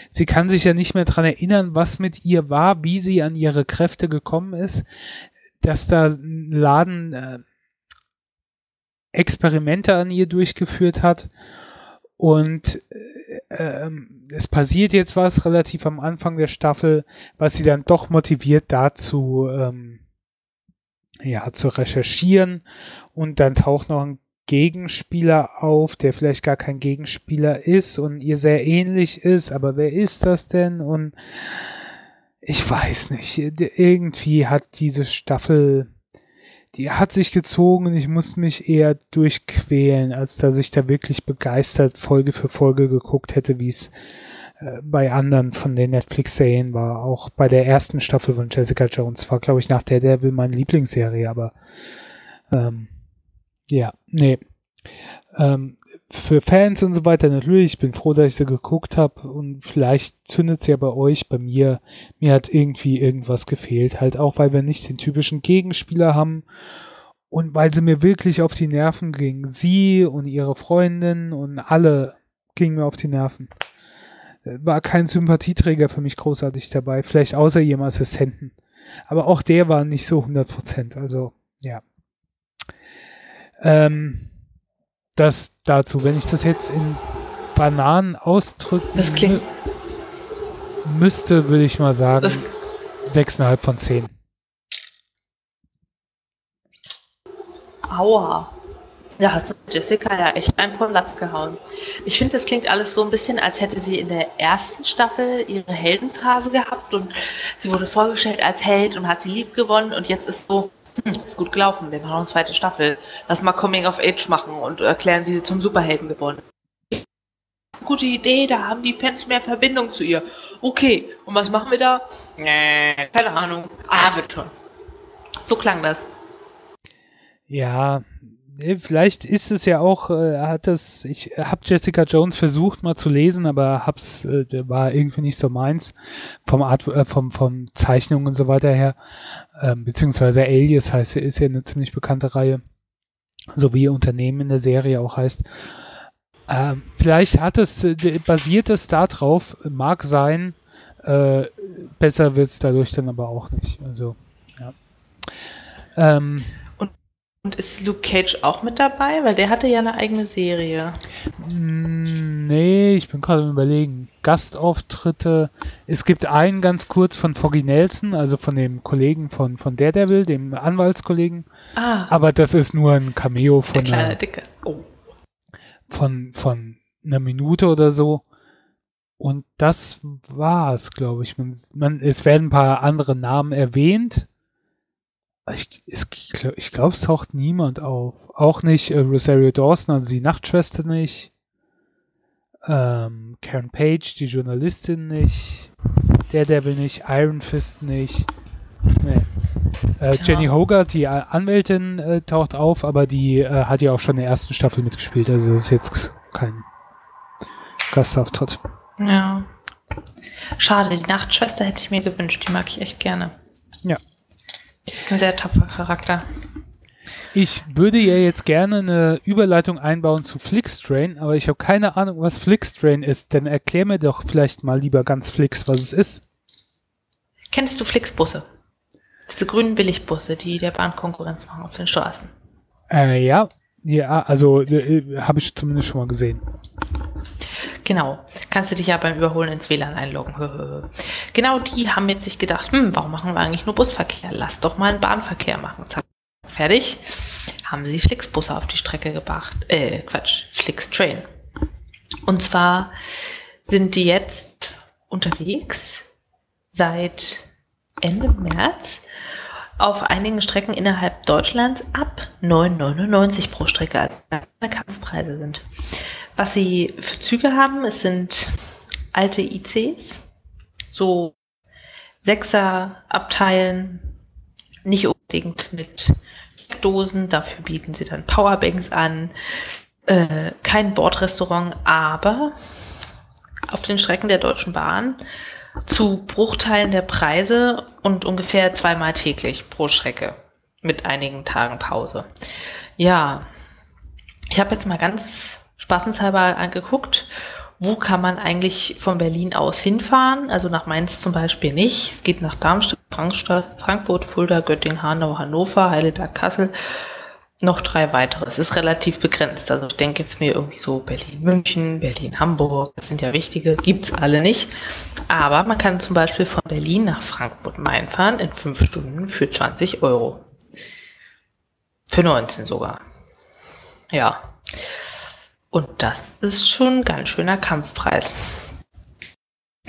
S2: Sie kann sich ja nicht mehr dran erinnern, was mit ihr war, wie sie an ihre Kräfte gekommen ist, dass da ein Laden äh, Experimente an ihr durchgeführt hat. Und äh, ähm, es passiert jetzt was relativ am Anfang der Staffel, was sie dann doch motiviert dazu, ähm, ja, zu recherchieren. Und dann taucht noch ein Gegenspieler auf, der vielleicht gar kein Gegenspieler ist und ihr sehr ähnlich ist. Aber wer ist das denn? Und ich weiß nicht. Irgendwie hat diese Staffel die hat sich gezogen und ich musste mich eher durchquälen, als dass ich da wirklich begeistert Folge für Folge geguckt hätte, wie es äh, bei anderen von den Netflix-Serien war. Auch bei der ersten Staffel von Jessica Jones war, glaube ich, nach der Devil meine Lieblingsserie, aber ähm, ja, nee. Ähm, für Fans und so weiter natürlich. Ich bin froh, dass ich sie geguckt habe und vielleicht zündet sie ja bei euch. Bei mir, mir hat irgendwie irgendwas gefehlt. Halt auch, weil wir nicht den typischen Gegenspieler haben und weil sie mir wirklich auf die Nerven ging. Sie und ihre Freundin und alle gingen mir auf die Nerven. War kein Sympathieträger für mich großartig dabei. Vielleicht außer ihrem Assistenten. Aber auch der war nicht so 100%. Also, ja. Ähm, das dazu. Wenn ich das jetzt in Bananen ausdrücken
S1: das klingt
S2: müsste, würde ich mal sagen, sechseinhalb von zehn.
S1: Aua. Da hast du Jessica ja echt einen von Latz gehauen. Ich finde, das klingt alles so ein bisschen, als hätte sie in der ersten Staffel ihre Heldenphase gehabt und sie wurde vorgestellt als Held und hat sie lieb gewonnen und jetzt ist so, hm, ist gut gelaufen, wir machen noch eine zweite Staffel. Lass mal Coming of Age machen und erklären, wie sie zum Superhelden geworden ist. Gute Idee, da haben die Fans mehr Verbindung zu ihr. Okay, und was machen wir da? Nee, keine Ahnung. Ah, wird schon. So klang das.
S2: Ja, vielleicht ist es ja auch, äh, hat das, ich habe Jessica Jones versucht mal zu lesen, aber hab's, äh, war irgendwie nicht so meins vom Art, äh, vom, vom Zeichnung und so weiter her, ähm, beziehungsweise Alias heißt, ist ja eine ziemlich bekannte Reihe, so wie Unternehmen in der Serie auch heißt. Ähm, vielleicht hat es, äh, basiert es darauf, mag sein, äh, besser wird's dadurch dann aber auch nicht. Also, ja. Ähm,
S1: und ist Luke Cage auch mit dabei? Weil der hatte ja eine eigene Serie.
S2: Mm, nee, ich bin gerade überlegen. Gastauftritte. Es gibt einen ganz kurz von Foggy Nelson, also von dem Kollegen von, von Daredevil, dem Anwaltskollegen.
S1: Ah.
S2: Aber das ist nur ein Cameo von
S1: der kleine,
S2: einer,
S1: dicke. Oh.
S2: von, von einer Minute oder so. Und das war's, glaube ich. Man, man, es werden ein paar andere Namen erwähnt. Ich, ich glaube, es taucht niemand auf. Auch nicht äh, Rosario Dawson, also die Nachtschwester nicht. Ähm, Karen Page, die Journalistin nicht. Daredevil nicht. Iron Fist nicht. Nee. Äh, Jenny Hogarth, die Anwältin, äh, taucht auf, aber die äh, hat ja auch schon in der ersten Staffel mitgespielt. Also das ist jetzt kein Gastauftritt.
S1: Ja. Schade, die Nachtschwester hätte ich mir gewünscht. Die mag ich echt gerne.
S2: Ja.
S1: Das ist ein sehr tapferer Charakter.
S2: Ich würde ja jetzt gerne eine Überleitung einbauen zu Flixtrain, aber ich habe keine Ahnung, was Flixtrain ist. Denn erklär mir doch vielleicht mal lieber ganz Flix, was es ist.
S1: Kennst du Flixbusse? Diese grünen Billigbusse, die der Bahn Konkurrenz machen auf den Straßen.
S2: Äh, ja, ja, also äh, habe ich zumindest schon mal gesehen.
S1: Genau. Kannst du dich ja beim Überholen ins WLAN einloggen. genau die haben jetzt sich gedacht, hm, warum machen wir eigentlich nur Busverkehr? Lass doch mal einen Bahnverkehr machen. Zack. Fertig. Haben sie Flixbusse auf die Strecke gebracht. Äh, Quatsch, Flixtrain. Und zwar sind die jetzt unterwegs seit Ende März auf einigen Strecken innerhalb Deutschlands ab 9,99 pro Strecke, also keine Kampfpreise sind. Was sie für Züge haben, es sind alte ICs, so Sechser-Abteilen, nicht unbedingt mit Dosen, dafür bieten sie dann Powerbanks an, äh, kein Bordrestaurant, aber auf den Strecken der Deutschen Bahn zu Bruchteilen der Preise und ungefähr zweimal täglich pro Strecke mit einigen Tagen Pause. Ja, ich habe jetzt mal ganz spaßenshalber angeguckt, wo kann man eigentlich von Berlin aus hinfahren. Also nach Mainz zum Beispiel nicht. Es geht nach Darmstadt, Frankfurt, Fulda, Göttingen, Hanau, Hannover, Heidelberg, Kassel. Noch drei weitere. Es ist relativ begrenzt. Also ich denke jetzt mir irgendwie so Berlin, München, Berlin, Hamburg. Das sind ja wichtige. Gibt's alle nicht. Aber man kann zum Beispiel von Berlin nach Frankfurt Main fahren in fünf Stunden für 20 Euro. Für 19 sogar. Ja. Und das ist schon ein ganz schöner Kampfpreis.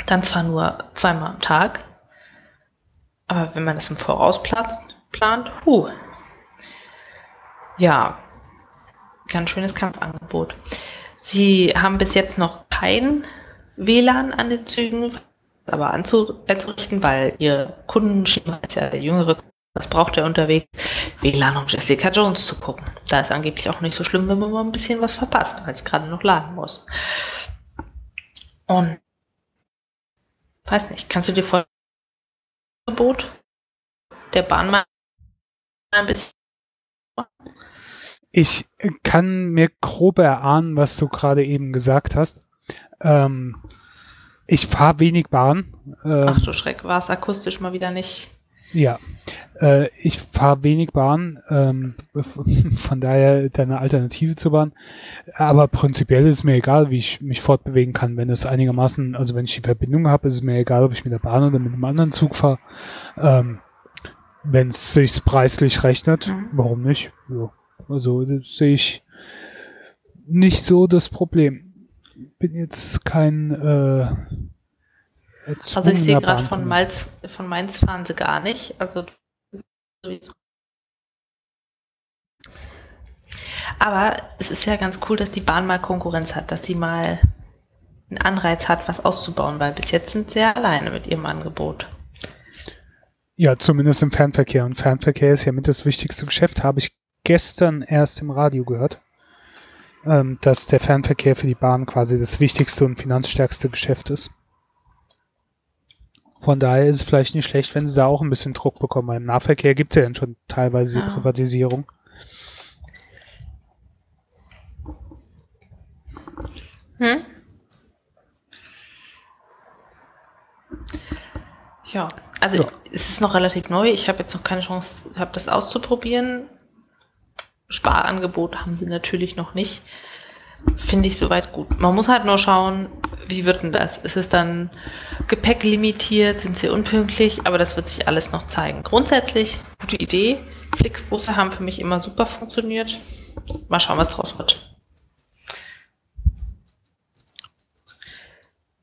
S1: Dann zwar nur zweimal am Tag, aber wenn man das im Voraus plant, huh. Ja, ganz schönes Kampfangebot. Sie haben bis jetzt noch kein WLAN an den Zügen, aber anzurichten, weil ihr Kundenschema ist ja der jüngere Was braucht er unterwegs? WLAN, um Jessica Jones zu gucken. Da ist angeblich auch nicht so schlimm, wenn man mal ein bisschen was verpasst, weil es gerade noch laden muss. Und weiß nicht, kannst du dir vorstellen, der Bahn mal ein bisschen
S2: ich kann mir grob erahnen, was du gerade eben gesagt hast. Ähm, ich fahre wenig Bahn.
S1: Ähm, Ach du Schreck, war es akustisch mal wieder nicht.
S2: Ja, äh, ich fahre wenig Bahn, ähm, von daher deine Alternative zur Bahn. Aber prinzipiell ist es mir egal, wie ich mich fortbewegen kann. Wenn es einigermaßen, also wenn ich die Verbindung habe, ist es mir egal, ob ich mit der Bahn oder mit einem anderen Zug fahre. Ähm, wenn es sich preislich rechnet, mhm. warum nicht? Ja. Also sehe ich nicht so das Problem. Bin jetzt kein äh,
S1: Also ich sehe gerade von Mainz, von Mainz fahren sie gar nicht. Also sowieso. Aber es ist ja ganz cool, dass die Bahn mal Konkurrenz hat, dass sie mal einen Anreiz hat, was auszubauen, weil bis jetzt sind sie ja alleine mit ihrem Angebot.
S2: Ja, zumindest im Fernverkehr. Und Fernverkehr ist ja mit das wichtigste Geschäft, habe ich gestern erst im Radio gehört, ähm, dass der Fernverkehr für die Bahn quasi das wichtigste und finanzstärkste Geschäft ist. Von daher ist es vielleicht nicht schlecht, wenn sie da auch ein bisschen Druck bekommen. Weil Im Nahverkehr gibt es ja dann schon teilweise die Privatisierung.
S1: Hm? Ja, also ja. es ist noch relativ neu. Ich habe jetzt noch keine Chance, habe das auszuprobieren. Sparangebot haben sie natürlich noch nicht. Finde ich soweit gut. Man muss halt nur schauen, wie wird denn das? Ist es dann Gepäck limitiert? Sind sie unpünktlich? Aber das wird sich alles noch zeigen. Grundsätzlich gute Idee. Flixbusse haben für mich immer super funktioniert. Mal schauen, was draus wird.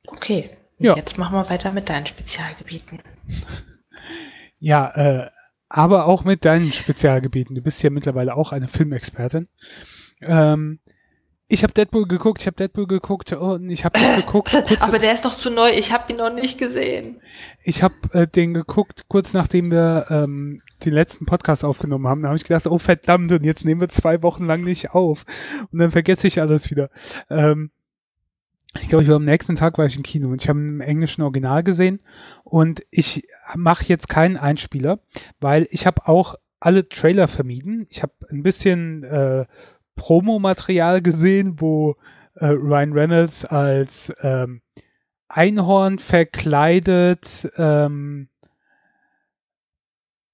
S1: Okay, ja. jetzt machen wir weiter mit deinen Spezialgebieten.
S2: Ja, äh, aber auch mit deinen Spezialgebieten. Du bist ja mittlerweile auch eine Filmexpertin. Ähm, ich habe Deadpool geguckt, ich habe Deadpool geguckt und ich habe geguckt.
S1: aber der ist doch zu neu, ich habe ihn noch nicht gesehen.
S2: Ich habe äh, den geguckt, kurz nachdem wir ähm, den letzten Podcast aufgenommen haben. Da habe ich gedacht, oh verdammt, und jetzt nehmen wir zwei Wochen lang nicht auf. Und dann vergesse ich alles wieder. Ähm, ich glaube, ich war am nächsten Tag war ich im Kino und ich habe einen englischen Original gesehen und ich mache jetzt keinen Einspieler, weil ich habe auch alle Trailer vermieden. Ich habe ein bisschen äh, Promomaterial gesehen, wo äh, Ryan Reynolds als ähm, Einhorn verkleidet ähm,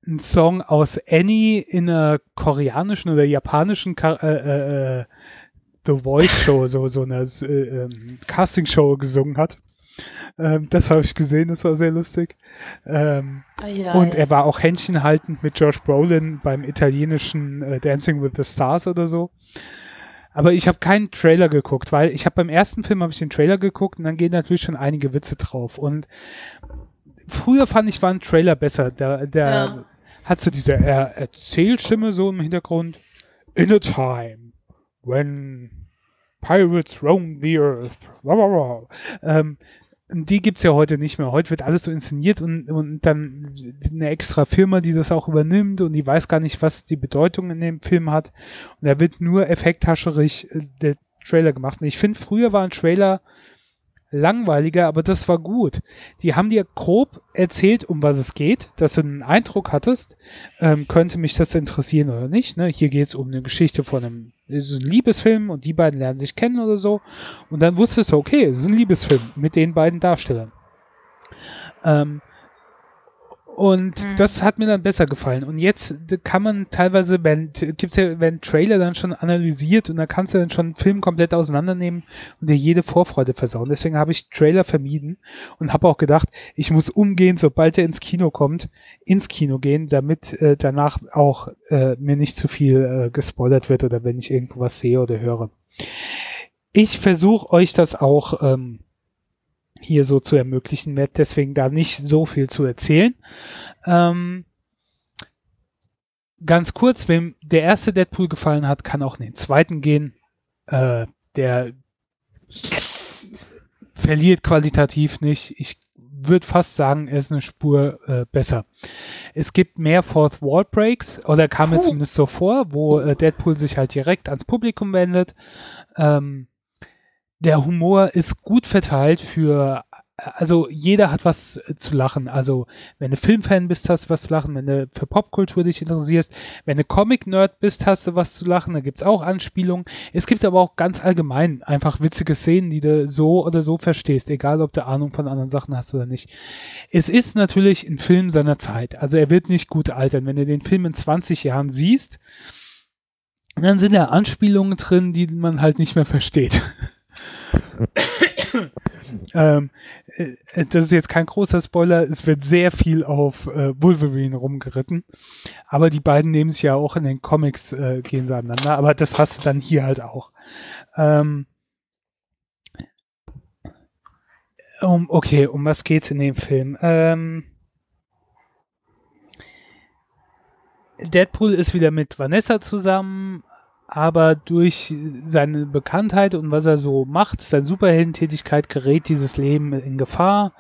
S2: einen Song aus Annie in einer koreanischen oder japanischen Kar äh, äh, äh The Voice Show, so, so eine äh, ähm, Casting Show gesungen hat. Ähm, das habe ich gesehen, das war sehr lustig. Ähm, ah, ja, und ja. er war auch händchenhaltend mit Josh Brolin beim italienischen äh, Dancing with the Stars oder so. Aber ich habe keinen Trailer geguckt, weil ich habe beim ersten Film habe ich den Trailer geguckt und dann gehen natürlich schon einige Witze drauf. Und früher fand ich war ein Trailer besser. Der, der ja. hat so diese er Erzählstimme so im Hintergrund. In a time when Pirates roam the earth. Ähm, die gibt's ja heute nicht mehr. Heute wird alles so inszeniert und, und dann eine extra Firma, die das auch übernimmt und die weiß gar nicht, was die Bedeutung in dem Film hat. Und da wird nur effekthascherig äh, der Trailer gemacht. Und ich finde, früher war ein Trailer langweiliger, aber das war gut. Die haben dir grob erzählt, um was es geht, dass du einen Eindruck hattest, ähm, könnte mich das interessieren oder nicht. Ne? Hier geht es um eine Geschichte von einem, es ist ein Liebesfilm und die beiden lernen sich kennen oder so. Und dann wusstest du, okay, es ist ein Liebesfilm mit den beiden Darstellern. Ähm, und mhm. das hat mir dann besser gefallen. Und jetzt kann man teilweise, wenn gibt's ja, wenn Trailer dann schon analysiert und da kannst du dann schon einen Film komplett auseinandernehmen und dir jede Vorfreude versauen. Deswegen habe ich Trailer vermieden und habe auch gedacht, ich muss umgehen, sobald er ins Kino kommt, ins Kino gehen, damit äh, danach auch äh, mir nicht zu viel äh, gespoilert wird oder wenn ich irgendwo was sehe oder höre. Ich versuche euch das auch ähm, hier so zu ermöglichen, werde deswegen da nicht so viel zu erzählen. Ähm, ganz kurz, wem der erste Deadpool gefallen hat, kann auch in den zweiten gehen. Äh, der yes. verliert qualitativ nicht. Ich würde fast sagen, er ist eine Spur äh, besser. Es gibt mehr Fourth Wall Breaks, oder kam mir zumindest so vor, wo äh, Deadpool sich halt direkt ans Publikum wendet. Ähm, der Humor ist gut verteilt für also jeder hat was zu lachen. Also wenn du Filmfan bist, hast du was zu lachen. Wenn du für Popkultur dich interessierst, wenn du Comic-Nerd bist, hast du was zu lachen. Da gibt's auch Anspielungen. Es gibt aber auch ganz allgemein einfach witzige Szenen, die du so oder so verstehst, egal ob du Ahnung von anderen Sachen hast oder nicht. Es ist natürlich ein Film seiner Zeit. Also er wird nicht gut altern. Wenn du den Film in 20 Jahren siehst, dann sind da Anspielungen drin, die man halt nicht mehr versteht. ähm, äh, das ist jetzt kein großer Spoiler, es wird sehr viel auf äh, Wolverine rumgeritten. Aber die beiden nehmen sich ja auch in den Comics, äh, gehen sie aneinander. Aber das hast du dann hier halt auch. Ähm, um, okay, um was geht's in dem Film? Ähm, Deadpool ist wieder mit Vanessa zusammen, aber durch seine Bekanntheit und was er so macht, seine Superheldentätigkeit, gerät dieses Leben in Gefahr.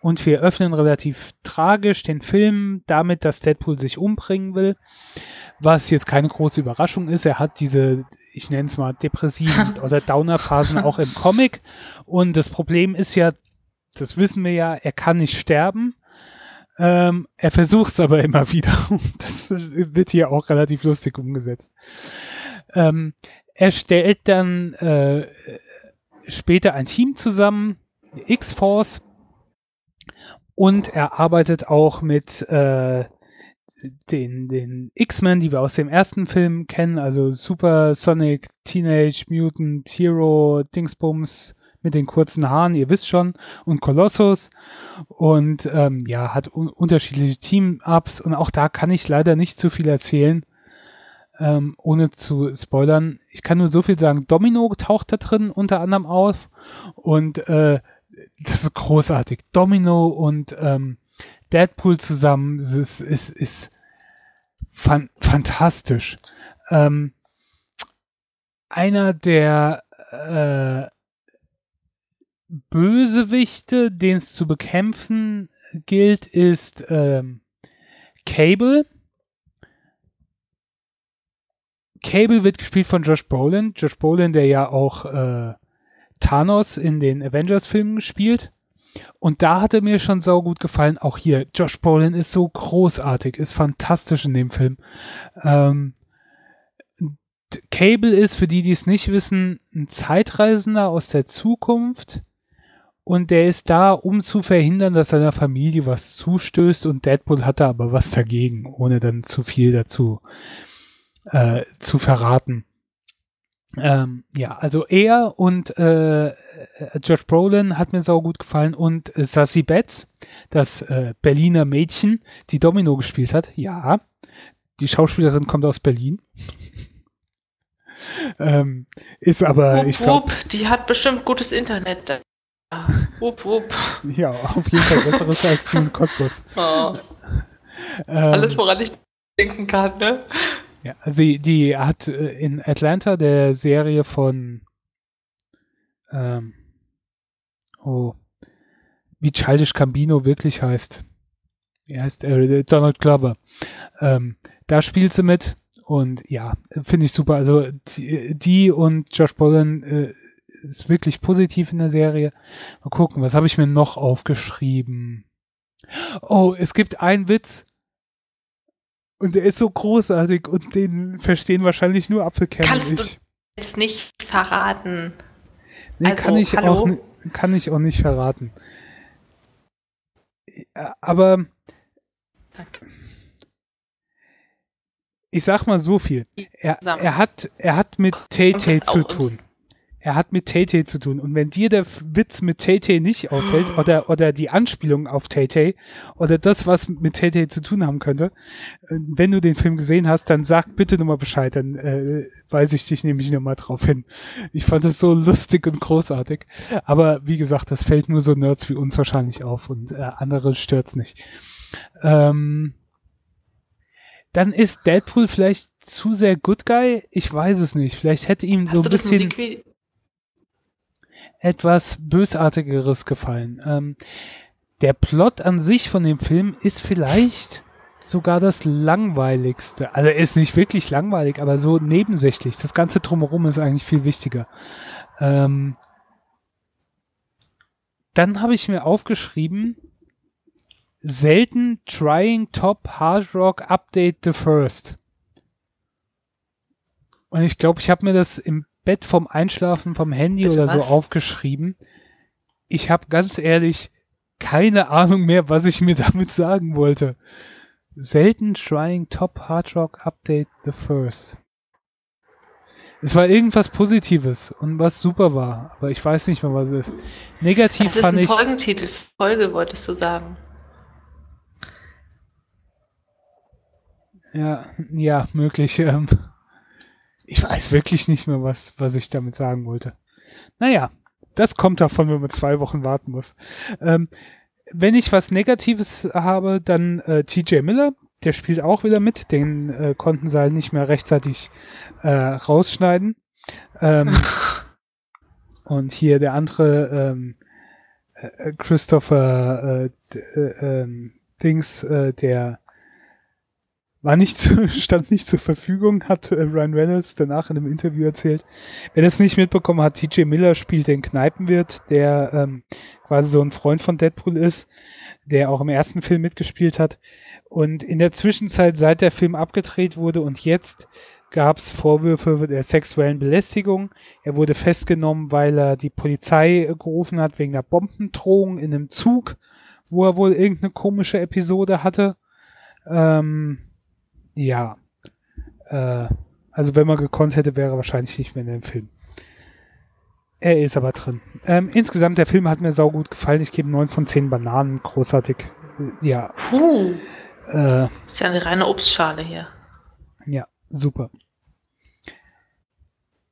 S2: Und wir öffnen relativ tragisch den Film damit, dass Deadpool sich umbringen will. Was jetzt keine große Überraschung ist. Er hat diese, ich nenne es mal, depressiven oder Downer-Phasen auch im Comic. Und das Problem ist ja, das wissen wir ja, er kann nicht sterben. Ähm, er versucht es aber immer wieder. Das wird hier auch relativ lustig umgesetzt. Ähm, er stellt dann äh, später ein Team zusammen, X-Force, und er arbeitet auch mit äh, den, den X-Men, die wir aus dem ersten Film kennen, also Super Sonic, Teenage Mutant, Hero, Dingsbums mit den kurzen Haaren, ihr wisst schon, und Colossus. Und ähm, ja, hat un unterschiedliche Team-Ups. Und auch da kann ich leider nicht zu viel erzählen ähm, ohne zu spoilern. Ich kann nur so viel sagen. Domino taucht da drin unter anderem auf und äh, das ist großartig. Domino und ähm, Deadpool zusammen ist, ist, ist fan fantastisch. Ähm, einer der äh, Bösewichte, den es zu bekämpfen gilt, ist ähm, Cable. Cable wird gespielt von Josh Brolin. Josh Brolin, der ja auch äh, Thanos in den Avengers-Filmen spielt. Und da hat er mir schon sau gut gefallen. Auch hier, Josh Brolin ist so großartig, ist fantastisch in dem Film. Ähm, Cable ist, für die, die es nicht wissen, ein Zeitreisender aus der Zukunft. Und der ist da, um zu verhindern, dass seiner Familie was zustößt. Und Deadpool hatte aber was dagegen, ohne dann zu viel dazu äh, zu verraten. Ähm, ja, also er und äh, Josh Brolin hat mir sau gut gefallen und äh, Sassy Betts, das äh, Berliner Mädchen, die Domino gespielt hat. Ja, die Schauspielerin kommt aus Berlin. ähm, ist aber,
S1: wupp,
S2: ich glaube,
S1: die hat bestimmt gutes Internet. Wupp, wupp.
S2: Ja, auf jeden Fall besseres als June Cottbus. Oh.
S1: Ähm, Alles, woran ich denken kann, ne?
S2: Ja, also die, hat äh, in Atlanta der Serie von ähm, oh, wie Childish Cambino wirklich heißt. Wie heißt äh, Donald Glover. Ähm, da spielt sie mit und ja, finde ich super. Also die, die und Josh Brolin äh, ist wirklich positiv in der Serie. Mal gucken, was habe ich mir noch aufgeschrieben? Oh, es gibt einen Witz, und der ist so großartig und den verstehen wahrscheinlich nur Apfelkerne.
S1: Kannst du jetzt nicht verraten?
S2: Nee, also, kann, ich hallo? auch, kann ich auch nicht verraten. Aber ich sag mal so viel. Er, er, hat, er hat mit Tay Tay zu tun er hat mit Tay-Tay zu tun. Und wenn dir der Witz mit Tay-Tay nicht auffällt oder, oder die Anspielung auf Tay-Tay oder das, was mit Tay-Tay zu tun haben könnte, äh, wenn du den Film gesehen hast, dann sag bitte nochmal Bescheid, dann äh, weise ich dich nämlich nochmal drauf hin. Ich fand es so lustig und großartig. Aber wie gesagt, das fällt nur so Nerds wie uns wahrscheinlich auf und äh, andere stört's nicht. Ähm, dann ist Deadpool vielleicht zu sehr Good Guy? Ich weiß es nicht. Vielleicht hätte ihm Hast so ein bisschen etwas Bösartigeres gefallen. Ähm, der Plot an sich von dem Film ist vielleicht sogar das langweiligste. Also ist nicht wirklich langweilig, aber so nebensächlich. Das ganze drumherum ist eigentlich viel wichtiger. Ähm, dann habe ich mir aufgeschrieben, selten trying top hard rock update the first. Und ich glaube, ich habe mir das im Bett vom Einschlafen vom Handy Bitte oder was? so aufgeschrieben. Ich habe ganz ehrlich keine Ahnung mehr, was ich mir damit sagen wollte. Selten trying top hard rock update the first. Es war irgendwas Positives und was super war, aber ich weiß nicht mehr, was es ist. Negativ das fand ich.
S1: Das ist ein Folgentitel. Folge wolltest du sagen.
S2: Ja, ja, möglich. Ähm, ich weiß wirklich nicht mehr, was, was ich damit sagen wollte. Naja, das kommt davon, wenn man zwei Wochen warten muss. Ähm, wenn ich was Negatives habe, dann äh, TJ Miller, der spielt auch wieder mit. Den äh, konnten sie halt nicht mehr rechtzeitig äh, rausschneiden. Ähm, und hier der andere ähm, äh, Christopher äh, äh, ähm, Dings, der war nicht zu, stand nicht zur Verfügung, hat äh, Ryan Reynolds danach in einem Interview erzählt. Wer das nicht mitbekommen hat, TJ Miller spielt den Kneipenwirt, der ähm, quasi so ein Freund von Deadpool ist, der auch im ersten Film mitgespielt hat. Und in der Zwischenzeit, seit der Film abgedreht wurde und jetzt, gab es Vorwürfe der sexuellen Belästigung. Er wurde festgenommen, weil er die Polizei gerufen hat wegen der Bombendrohung in einem Zug, wo er wohl irgendeine komische Episode hatte. Ähm, ja. Äh, also wenn man gekonnt hätte, wäre er wahrscheinlich nicht mehr in dem Film. Er ist aber drin. Ähm, insgesamt, der Film hat mir saugut gefallen. Ich gebe 9 von 10 Bananen. Großartig. Ja.
S1: Puh. Äh, ist ja eine reine Obstschale hier.
S2: Ja, super.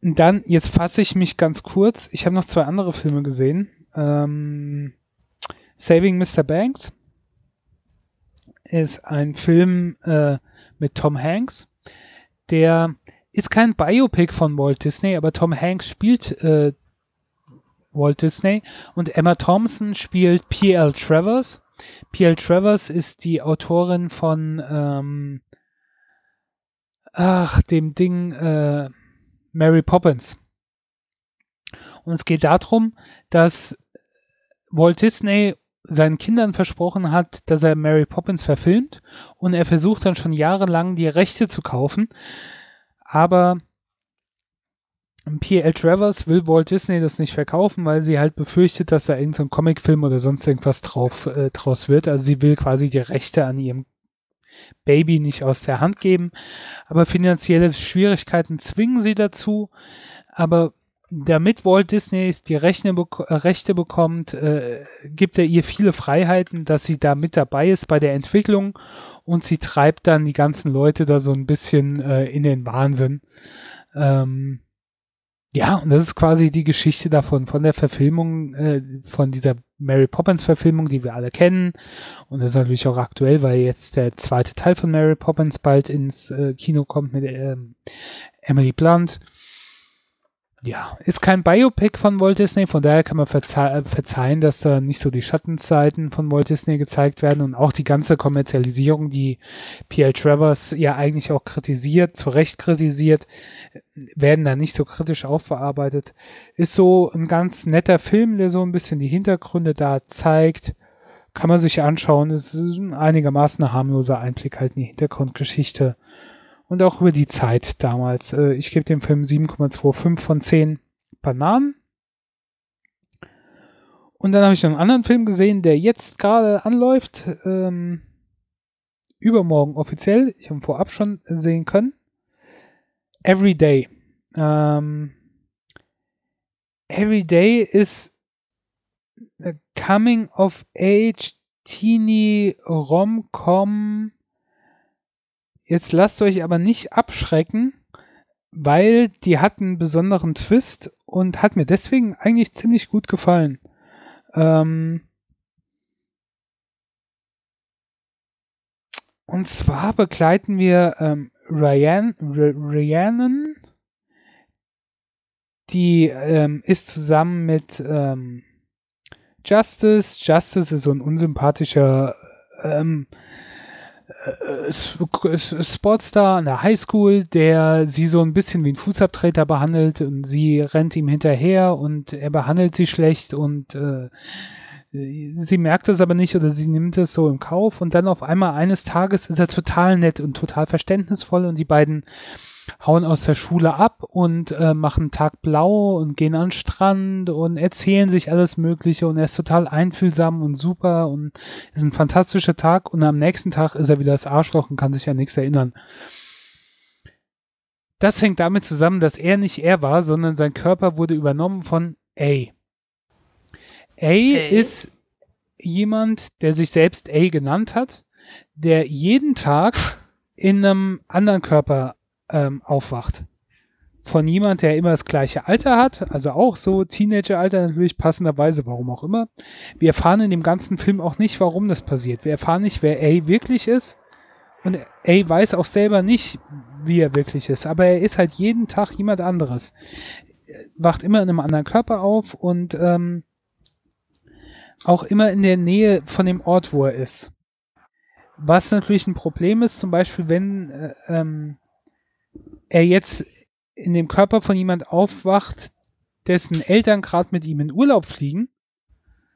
S2: Und dann, jetzt fasse ich mich ganz kurz. Ich habe noch zwei andere Filme gesehen. Ähm, Saving Mr. Banks ist ein Film äh, mit Tom Hanks. Der ist kein Biopic von Walt Disney, aber Tom Hanks spielt äh, Walt Disney und Emma Thompson spielt P.L. Travers. P.L. Travers ist die Autorin von ähm, ach, dem Ding äh, Mary Poppins. Und es geht darum, dass Walt Disney seinen Kindern versprochen hat, dass er Mary Poppins verfilmt und er versucht dann schon jahrelang die Rechte zu kaufen, aber P.L. Travers will Walt Disney das nicht verkaufen, weil sie halt befürchtet, dass da irgendein so Comicfilm oder sonst irgendwas drauf, äh, draus wird. Also sie will quasi die Rechte an ihrem Baby nicht aus der Hand geben. Aber finanzielle Schwierigkeiten zwingen sie dazu. Aber damit Walt Disney die Rechne äh, Rechte bekommt, äh, gibt er ihr viele Freiheiten, dass sie da mit dabei ist bei der Entwicklung und sie treibt dann die ganzen Leute da so ein bisschen äh, in den Wahnsinn. Ähm, ja, und das ist quasi die Geschichte davon, von der Verfilmung, äh, von dieser Mary Poppins Verfilmung, die wir alle kennen. Und das ist natürlich auch aktuell, weil jetzt der zweite Teil von Mary Poppins bald ins äh, Kino kommt mit ähm, Emily Blunt ja, ist kein Biopic von Walt Disney, von daher kann man verze verzeihen, dass da nicht so die Schattenseiten von Walt Disney gezeigt werden und auch die ganze Kommerzialisierung, die P.L. Travers ja eigentlich auch kritisiert, zu Recht kritisiert, werden da nicht so kritisch aufbearbeitet. Ist so ein ganz netter Film, der so ein bisschen die Hintergründe da zeigt. Kann man sich anschauen. Ist einigermaßen ein harmloser Einblick halt in die Hintergrundgeschichte und auch über die Zeit damals. Äh, ich gebe dem Film 7,25 von 10 Bananen. Und dann habe ich noch einen anderen Film gesehen, der jetzt gerade anläuft. Ähm, übermorgen offiziell. Ich habe vorab schon sehen können. Every Day. Ähm, Every Day ist Coming of Age Teeny Rom-Com Jetzt lasst euch aber nicht abschrecken, weil die hat einen besonderen Twist und hat mir deswegen eigentlich ziemlich gut gefallen. Ähm und zwar begleiten wir ähm, Ryan, Rhiannon, die ähm, ist zusammen mit ähm, Justice. Justice ist so ein unsympathischer ähm, äh, Sportstar an der Highschool, der sie so ein bisschen wie ein Fußabtreter behandelt und sie rennt ihm hinterher und er behandelt sie schlecht und äh, sie merkt es aber nicht oder sie nimmt es so im Kauf und dann auf einmal eines Tages ist er total nett und total verständnisvoll und die beiden hauen aus der Schule ab und äh, machen Tag blau und gehen an den Strand und erzählen sich alles Mögliche und er ist total einfühlsam und super und ist ein fantastischer Tag und am nächsten Tag ist er wieder das Arschloch und kann sich an nichts erinnern. Das hängt damit zusammen, dass er nicht er war, sondern sein Körper wurde übernommen von A. A okay. ist jemand, der sich selbst A genannt hat, der jeden Tag in einem anderen Körper ähm, aufwacht. Von jemand, der immer das gleiche Alter hat, also auch so Teenageralter natürlich passenderweise, warum auch immer. Wir erfahren in dem ganzen Film auch nicht, warum das passiert. Wir erfahren nicht, wer A wirklich ist. Und A weiß auch selber nicht, wie er wirklich ist. Aber er ist halt jeden Tag jemand anderes. Wacht immer in einem anderen Körper auf und ähm, auch immer in der Nähe von dem Ort, wo er ist. Was natürlich ein Problem ist, zum Beispiel, wenn äh, ähm, er jetzt in dem Körper von jemand aufwacht, dessen Eltern gerade mit ihm in Urlaub fliegen,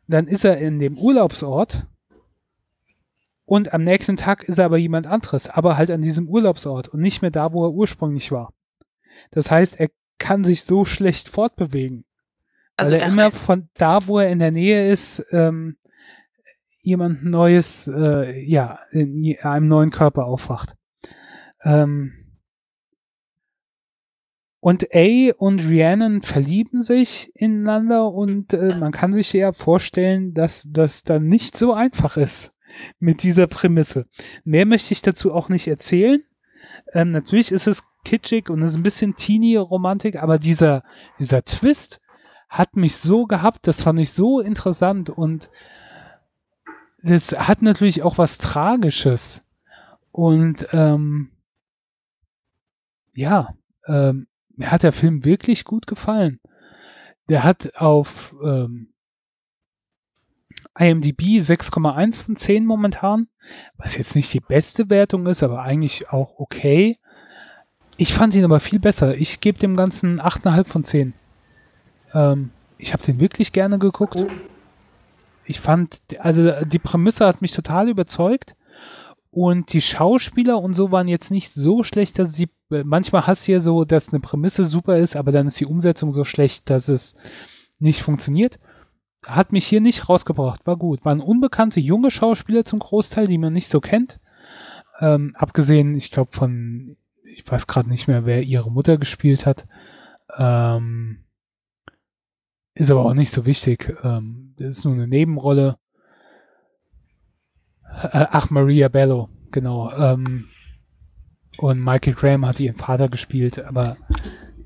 S2: dann ist er in dem Urlaubsort und am nächsten Tag ist er aber jemand anderes, aber halt an diesem Urlaubsort und nicht mehr da, wo er ursprünglich war. Das heißt, er kann sich so schlecht fortbewegen. Also weil er immer von da, wo er in der Nähe ist, ähm, jemand Neues, äh, ja, in einem neuen Körper aufwacht. Ähm, und A und Rhiannon verlieben sich ineinander und äh, man kann sich ja vorstellen, dass das dann nicht so einfach ist mit dieser Prämisse. Mehr möchte ich dazu auch nicht erzählen. Ähm, natürlich ist es kitschig und es ist ein bisschen Teenie-Romantik, aber dieser, dieser Twist hat mich so gehabt, das fand ich so interessant und das hat natürlich auch was Tragisches. Und ähm, ja, ähm, mir hat der Film wirklich gut gefallen. Der hat auf ähm, IMDb 6,1 von 10 momentan, was jetzt nicht die beste Wertung ist, aber eigentlich auch okay. Ich fand ihn aber viel besser. Ich gebe dem Ganzen 8,5 von 10. Ähm, ich habe den wirklich gerne geguckt. Ich fand, also die Prämisse hat mich total überzeugt. Und die Schauspieler und so waren jetzt nicht so schlecht, dass sie, manchmal hast du ja so, dass eine Prämisse super ist, aber dann ist die Umsetzung so schlecht, dass es nicht funktioniert. Hat mich hier nicht rausgebracht, war gut. Waren unbekannte junge Schauspieler zum Großteil, die man nicht so kennt. Ähm, abgesehen, ich glaube, von, ich weiß gerade nicht mehr, wer ihre Mutter gespielt hat. Ähm, ist aber auch nicht so wichtig. Ähm, das ist nur eine Nebenrolle. Äh, ach, Maria Bello, genau. Ähm, und Michael Graham hat ihren Vater gespielt, aber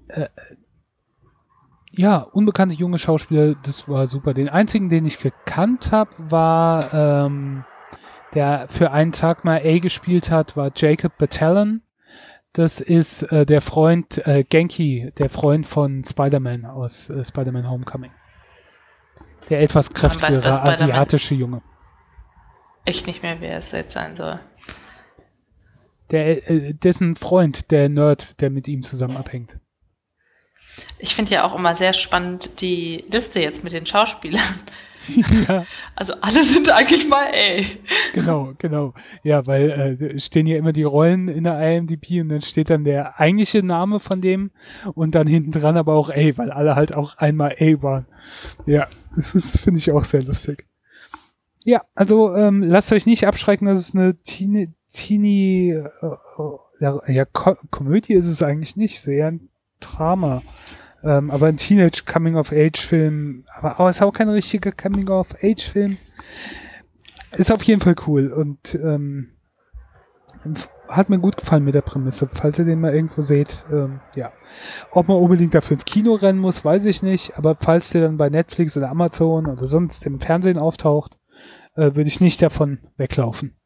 S2: äh, ja, unbekannte junge Schauspieler, das war super. Den einzigen, den ich gekannt habe, war ähm, der für einen Tag mal A gespielt hat, war Jacob Batalon. Das ist äh, der Freund äh, Genki, der Freund von Spider-Man aus äh, Spider-Man Homecoming. Der etwas kräftigere asiatische Junge
S1: echt nicht mehr, wer es jetzt sein soll.
S2: Der, äh, dessen Freund, der Nerd, der mit ihm zusammen abhängt.
S1: Ich finde ja auch immer sehr spannend die Liste jetzt mit den Schauspielern. Ja. Also alle sind eigentlich mal ey.
S2: Genau, genau. Ja, weil äh, stehen ja immer die Rollen in der IMDb und dann steht dann der eigentliche Name von dem und dann hinten dran aber auch ey, weil alle halt auch einmal ey waren. Ja, das finde ich auch sehr lustig. Ja, also ähm, lasst euch nicht abschrecken, dass es eine Teenie, Teenie äh, ja, ja Ko Komödie ist es eigentlich nicht, sehr ein Drama. Ähm, aber ein Teenage Coming of Age Film, aber oh, ist auch kein richtiger Coming of Age Film. Ist auf jeden Fall cool und ähm, hat mir gut gefallen mit der Prämisse. Falls ihr den mal irgendwo seht, ähm, ja. Ob man unbedingt dafür ins Kino rennen muss, weiß ich nicht. Aber falls der dann bei Netflix oder Amazon oder sonst im Fernsehen auftaucht, äh, würde ich nicht davon weglaufen.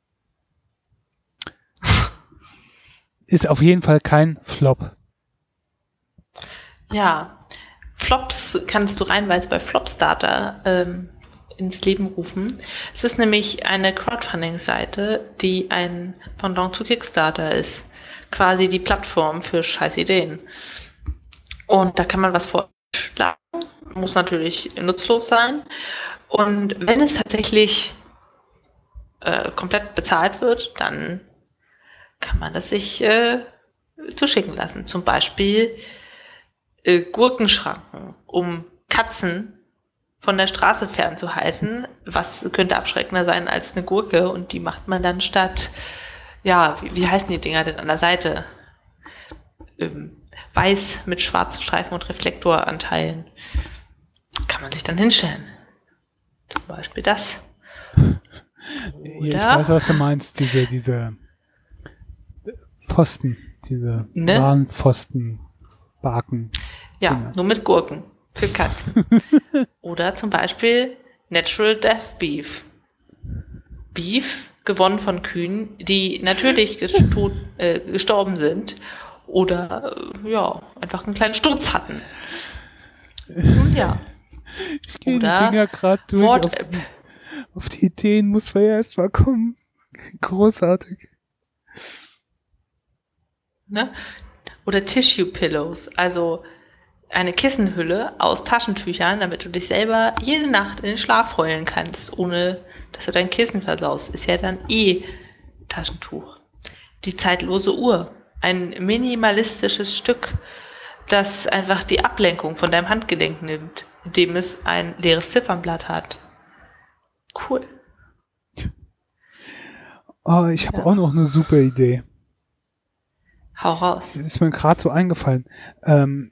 S2: Ist auf jeden Fall kein Flop.
S1: Ja, Flops kannst du reinweise bei Flopstarter ähm, ins Leben rufen. Es ist nämlich eine Crowdfunding-Seite, die ein Pendant zu Kickstarter ist. Quasi die Plattform für scheiß Ideen. Und da kann man was vorschlagen. Muss natürlich nutzlos sein. Und wenn es tatsächlich äh, komplett bezahlt wird, dann kann man das sich äh, zuschicken lassen. Zum Beispiel äh, Gurkenschranken, um Katzen von der Straße fernzuhalten. Was könnte abschreckender sein als eine Gurke? Und die macht man dann statt, ja, wie, wie heißen die Dinger denn an der Seite? Ähm, weiß mit schwarzen Streifen und Reflektoranteilen. Kann man sich dann hinstellen. Zum Beispiel das.
S2: Ja, ich weiß, was du meinst, diese, diese Pfosten, diese
S1: Ne?
S2: Warnpfosten, Baken.
S1: Ja,
S2: Dinger.
S1: nur mit Gurken für Katzen. Oder zum Beispiel Natural Death Beef. Beef, gewonnen von Kühen, die natürlich gesto äh, gestorben sind oder äh, ja, einfach einen kleinen Sturz hatten. Nun ja,
S2: Ich gehe die Dinger gerade durch. Auf,
S1: Mord-App.
S2: auf die Ideen muss man ja erst mal kommen. Großartig.
S1: Ne? Oder Tissue Pillows, also eine Kissenhülle aus Taschentüchern, damit du dich selber jede Nacht in den Schlaf heulen kannst, ohne dass du dein Kissen versaust. Ist ja dann eh Taschentuch. Die zeitlose Uhr, ein minimalistisches Stück, das einfach die Ablenkung von deinem Handgelenk nimmt, indem es ein leeres Ziffernblatt hat. Cool.
S2: Oh, ich habe
S1: Ja.
S2: auch noch eine super Idee.
S1: Hau raus.
S2: Das ist mir gerade so eingefallen. Ähm,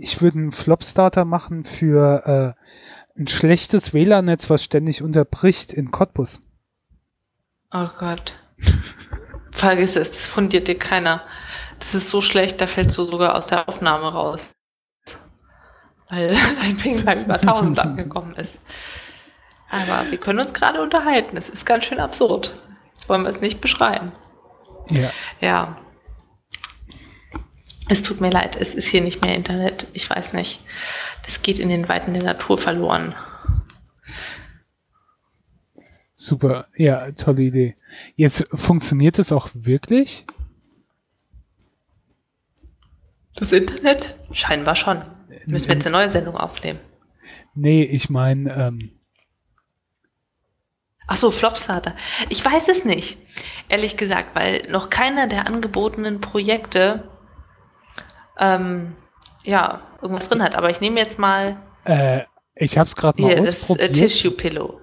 S2: ich würde einen Flop-Starter machen für äh, ein schlechtes WLAN-Netz, was ständig unterbricht in Cottbus.
S1: Oh Gott. Vergiss es, das fundiert dir keiner. Das ist so schlecht, da fällst du sogar aus der Aufnahme raus. Weil ein Ping bei über 1000 angekommen ist. Aber wir können uns gerade unterhalten. Es ist ganz schön absurd. Wollen wir es nicht beschreiben?
S2: Ja.
S1: Ja. Es tut mir leid, es ist hier nicht mehr Internet. Ich weiß nicht. Das geht in den Weiten der Natur verloren.
S2: Super. Ja, tolle Idee. Jetzt funktioniert es auch wirklich?
S1: Das Internet? Scheinbar schon. Müssen wir jetzt eine neue Sendung aufnehmen.
S2: Nee, ich meine, ähm,
S1: Ach so, Flopstarter. Ich weiß es nicht, ehrlich gesagt, weil noch keiner der angebotenen Projekte ähm, ja irgendwas drin hat. Aber ich nehme jetzt mal
S2: äh, ich habe es gerade mal
S1: hier das äh,
S2: ausprobiert.
S1: Tissue Pillow.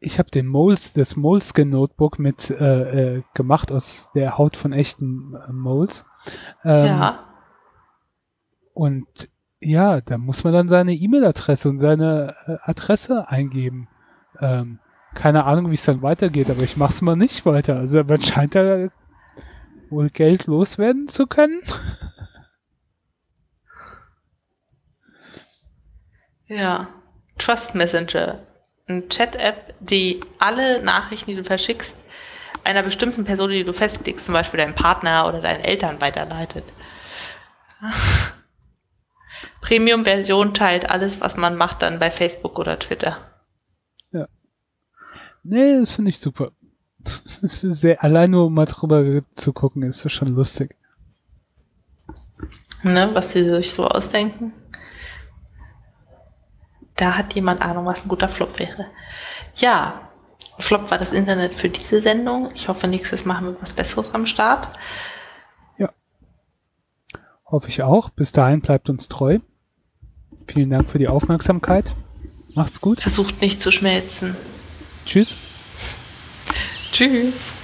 S2: ich habe den Moles, das Moleskin Notebook mit äh, äh, gemacht aus der Haut von echten äh, Moles. Ähm,
S1: ja.
S2: Und ja, da muss man dann seine E-Mail-Adresse und seine äh, Adresse eingeben. Ähm, keine Ahnung, wie es dann weitergeht, aber ich mache es mal nicht weiter. Also man scheint da wohl Geld loswerden zu können.
S1: Ja. Trust Messenger. Eine Chat-App, die alle Nachrichten, die du verschickst, einer bestimmten Person, die du festlegst, zum Beispiel deinem Partner oder deinen Eltern weiterleitet. Premium-Version teilt alles, was man macht, dann bei Facebook oder Twitter.
S2: Nee, das finde ich super. Sehr, allein nur um mal drüber zu gucken, ist das schon lustig.
S1: Ne, was sie sich so ausdenken. Da hat jemand Ahnung, was ein guter Flop wäre. Ja, Flop war das Internet für diese Sendung. Ich hoffe, nächstes machen wir was Besseres am Start.
S2: Hoffe ich auch. Bis dahin bleibt uns treu. Vielen Dank für die Aufmerksamkeit. Macht's gut.
S1: Versucht nicht zu schmelzen.
S2: Tschüss.
S1: Tschüss.